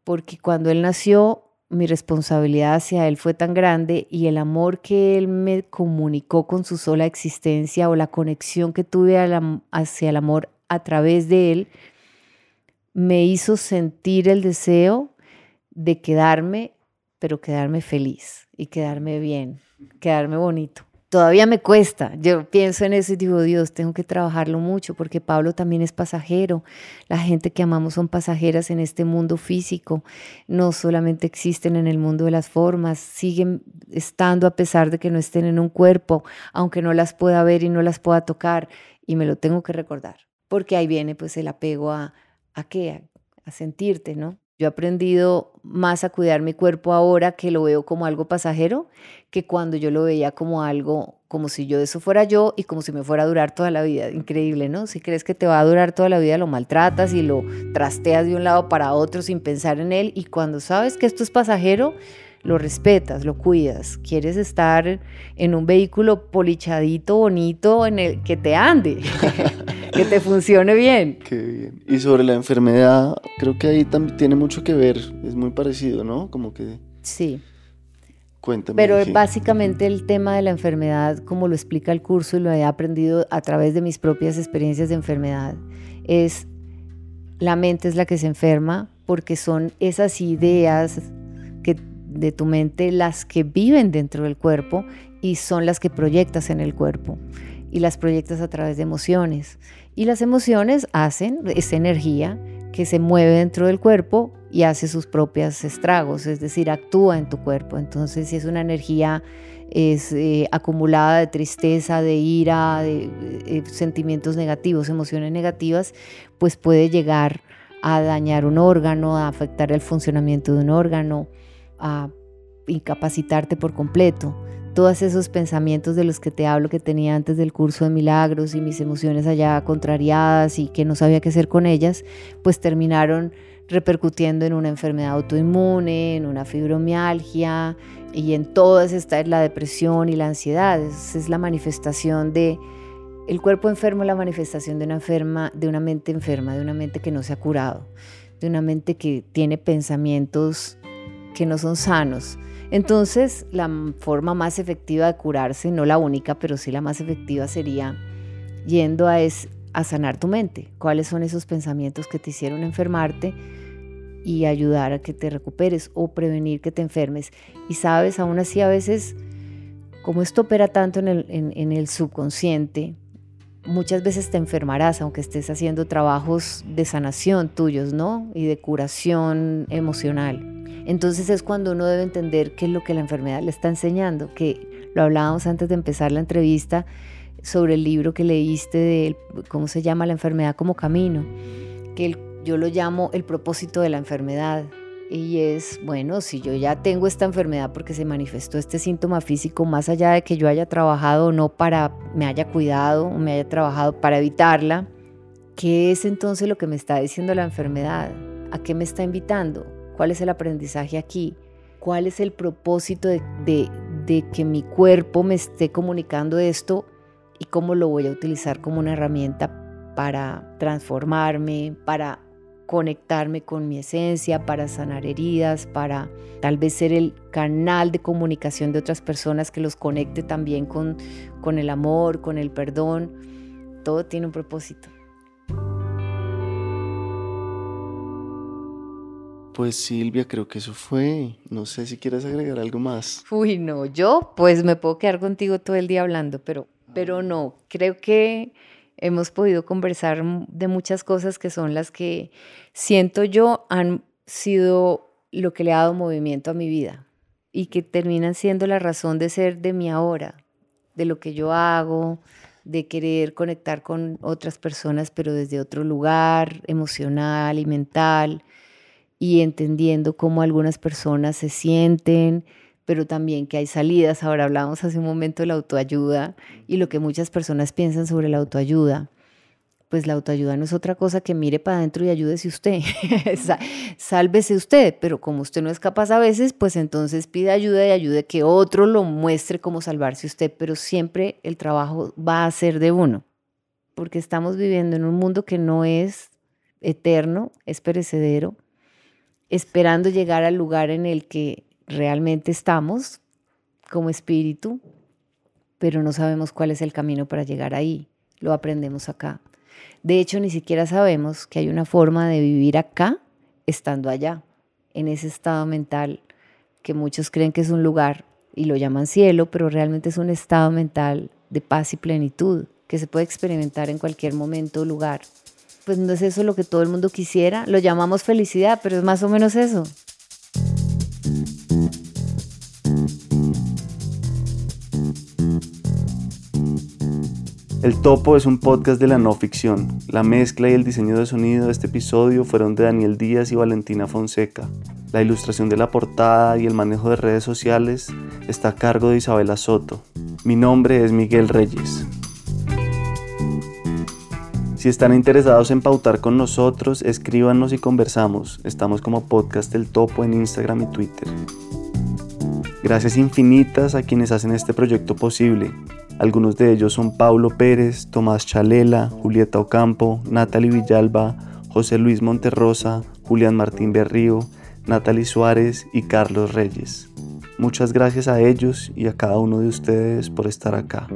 porque cuando él nació, mi responsabilidad hacia él fue tan grande y el amor que él me comunicó con su sola existencia o la conexión que tuve hacia el amor a través de él, me hizo sentir el deseo de quedarme, pero quedarme feliz y quedarme bien quedarme bonito. Todavía me cuesta. Yo pienso en eso y digo, Dios, tengo que trabajarlo mucho porque Pablo también es pasajero. La gente que amamos son pasajeras en este mundo físico. No solamente existen en el mundo de las formas, siguen estando a pesar de que no estén en un cuerpo, aunque no las pueda ver y no las pueda tocar. Y me lo tengo que recordar. Porque ahí viene pues el apego a, ¿a qué? a sentirte, ¿no? Yo he aprendido más a cuidar mi cuerpo ahora que lo veo como algo pasajero que cuando yo lo veía como algo, como si yo eso fuera yo y como si me fuera a durar toda la vida. Increíble, ¿no? Si crees que te va a durar toda la vida, lo maltratas y lo trasteas de un lado para otro sin pensar en él. Y cuando sabes que esto es pasajero, lo respetas, lo cuidas. Quieres estar en un vehículo polichadito, bonito, en el que te ande. que te funcione bien. Qué bien. Y sobre la enfermedad, creo que ahí también tiene mucho que ver, es muy parecido, ¿no? Como que... Sí. Cuéntame. Pero básicamente el tema de la enfermedad, como lo explica el curso y lo he aprendido a través de mis propias experiencias de enfermedad, es la mente es la que se enferma porque son esas ideas que de tu mente las que viven dentro del cuerpo y son las que proyectas en el cuerpo y las proyectas a través de emociones. Y las emociones hacen esa energía que se mueve dentro del cuerpo y hace sus propios estragos, es decir, actúa en tu cuerpo. Entonces, si es una energía es, eh, acumulada de tristeza, de ira, de, sentimientos negativos, emociones negativas, pues puede llegar a dañar un órgano, a afectar el funcionamiento de un órgano, a incapacitarte por completo. Todos esos pensamientos de los que te hablo que tenía antes del curso de milagros y mis emociones allá contrariadas y que no sabía qué hacer con ellas, pues terminaron repercutiendo en una enfermedad autoinmune, en una fibromialgia y en todas esta la depresión y la ansiedad. Es la manifestación de el cuerpo enfermo, la manifestación de una mente enferma, de una mente que no se ha curado, de una mente que tiene pensamientos que no son sanos. Entonces, la forma más efectiva de curarse, no la única, pero sí la más efectiva sería yendo a, sanar tu mente. ¿Cuáles son esos pensamientos que te hicieron enfermarte? y ayudar a que te recuperes o prevenir que te enfermes. Y sabes, aún así a veces, como esto opera tanto en el, en, el subconsciente, muchas veces te enfermarás, aunque estés haciendo trabajos de sanación tuyos, ¿no? Y de curación emocional. Entonces es cuando uno debe entender qué es lo que la enfermedad le está enseñando, que lo hablábamos antes de empezar la entrevista sobre el libro que leíste de cómo se llama la enfermedad como camino, que yo lo llamo el propósito de la enfermedad. Y es, bueno, si yo ya tengo esta enfermedad porque se manifestó este síntoma físico, más allá de que yo haya trabajado o no para, me haya cuidado o me haya trabajado para evitarla, ¿qué es entonces lo que me está diciendo la enfermedad? ¿A qué me está invitando? ¿Cuál es el aprendizaje aquí? ¿Cuál es el propósito de, que mi cuerpo me esté comunicando esto y cómo lo voy a utilizar como una herramienta para transformarme, para conectarme con mi esencia, para sanar heridas, para tal vez ser el canal de comunicación de otras personas que los conecte también con el amor, con el perdón. Todo tiene un propósito. Pues Silvia, creo que eso fue. No sé si quieres agregar algo más. Uy, no, yo pues me puedo quedar contigo todo el día hablando, pero, pero no, creo que hemos podido conversar de muchas cosas que son las que siento yo han sido lo que le ha dado movimiento a mi vida y que terminan siendo la razón de ser de mi ahora, de lo que yo hago, de querer conectar con otras personas, pero desde otro lugar emocional y mental, y entendiendo cómo algunas personas se sienten, pero también que hay salidas. Ahora hablábamos hace un momento de la autoayuda y lo que muchas personas piensan sobre la autoayuda. Pues la autoayuda no es otra cosa que mire para adentro y ayúdese usted. Sálvese usted, pero como usted no es capaz a veces, pues entonces pide ayuda y ayude que otro lo muestre cómo salvarse usted, pero siempre el trabajo va a ser de uno, porque estamos viviendo en un mundo que no es eterno, es perecedero, esperando llegar al lugar en el que realmente estamos como espíritu, pero no sabemos cuál es el camino para llegar ahí. Lo aprendemos acá. De hecho, ni siquiera sabemos que hay una forma de vivir acá estando allá, en ese estado mental que muchos creen que es un lugar y lo llaman cielo, pero realmente es un estado mental de paz y plenitud que se puede experimentar en cualquier momento o lugar. Pues no es eso lo que todo el mundo quisiera, lo llamamos felicidad, pero es más o menos eso. El Topo es un podcast de la no ficción. La mezcla y el diseño de sonido de este episodio fueron de Daniel Díaz y Valentina Fonseca. La ilustración de la portada y el manejo de redes sociales está a cargo de Isabela Soto. Mi nombre es Miguel Reyes. Si están interesados en pautar con nosotros, escríbanos y conversamos. Estamos como Podcast El Topo en Instagram y Twitter. Gracias infinitas a quienes hacen este proyecto posible. Algunos de ellos son Paulo Pérez, Tomás Chalela, Julieta Ocampo, Natalie Villalba, José Luis Monterrosa, Julián Martín Berrío, Natalie Suárez y Carlos Reyes. Muchas gracias a ellos y a cada uno de ustedes por estar acá.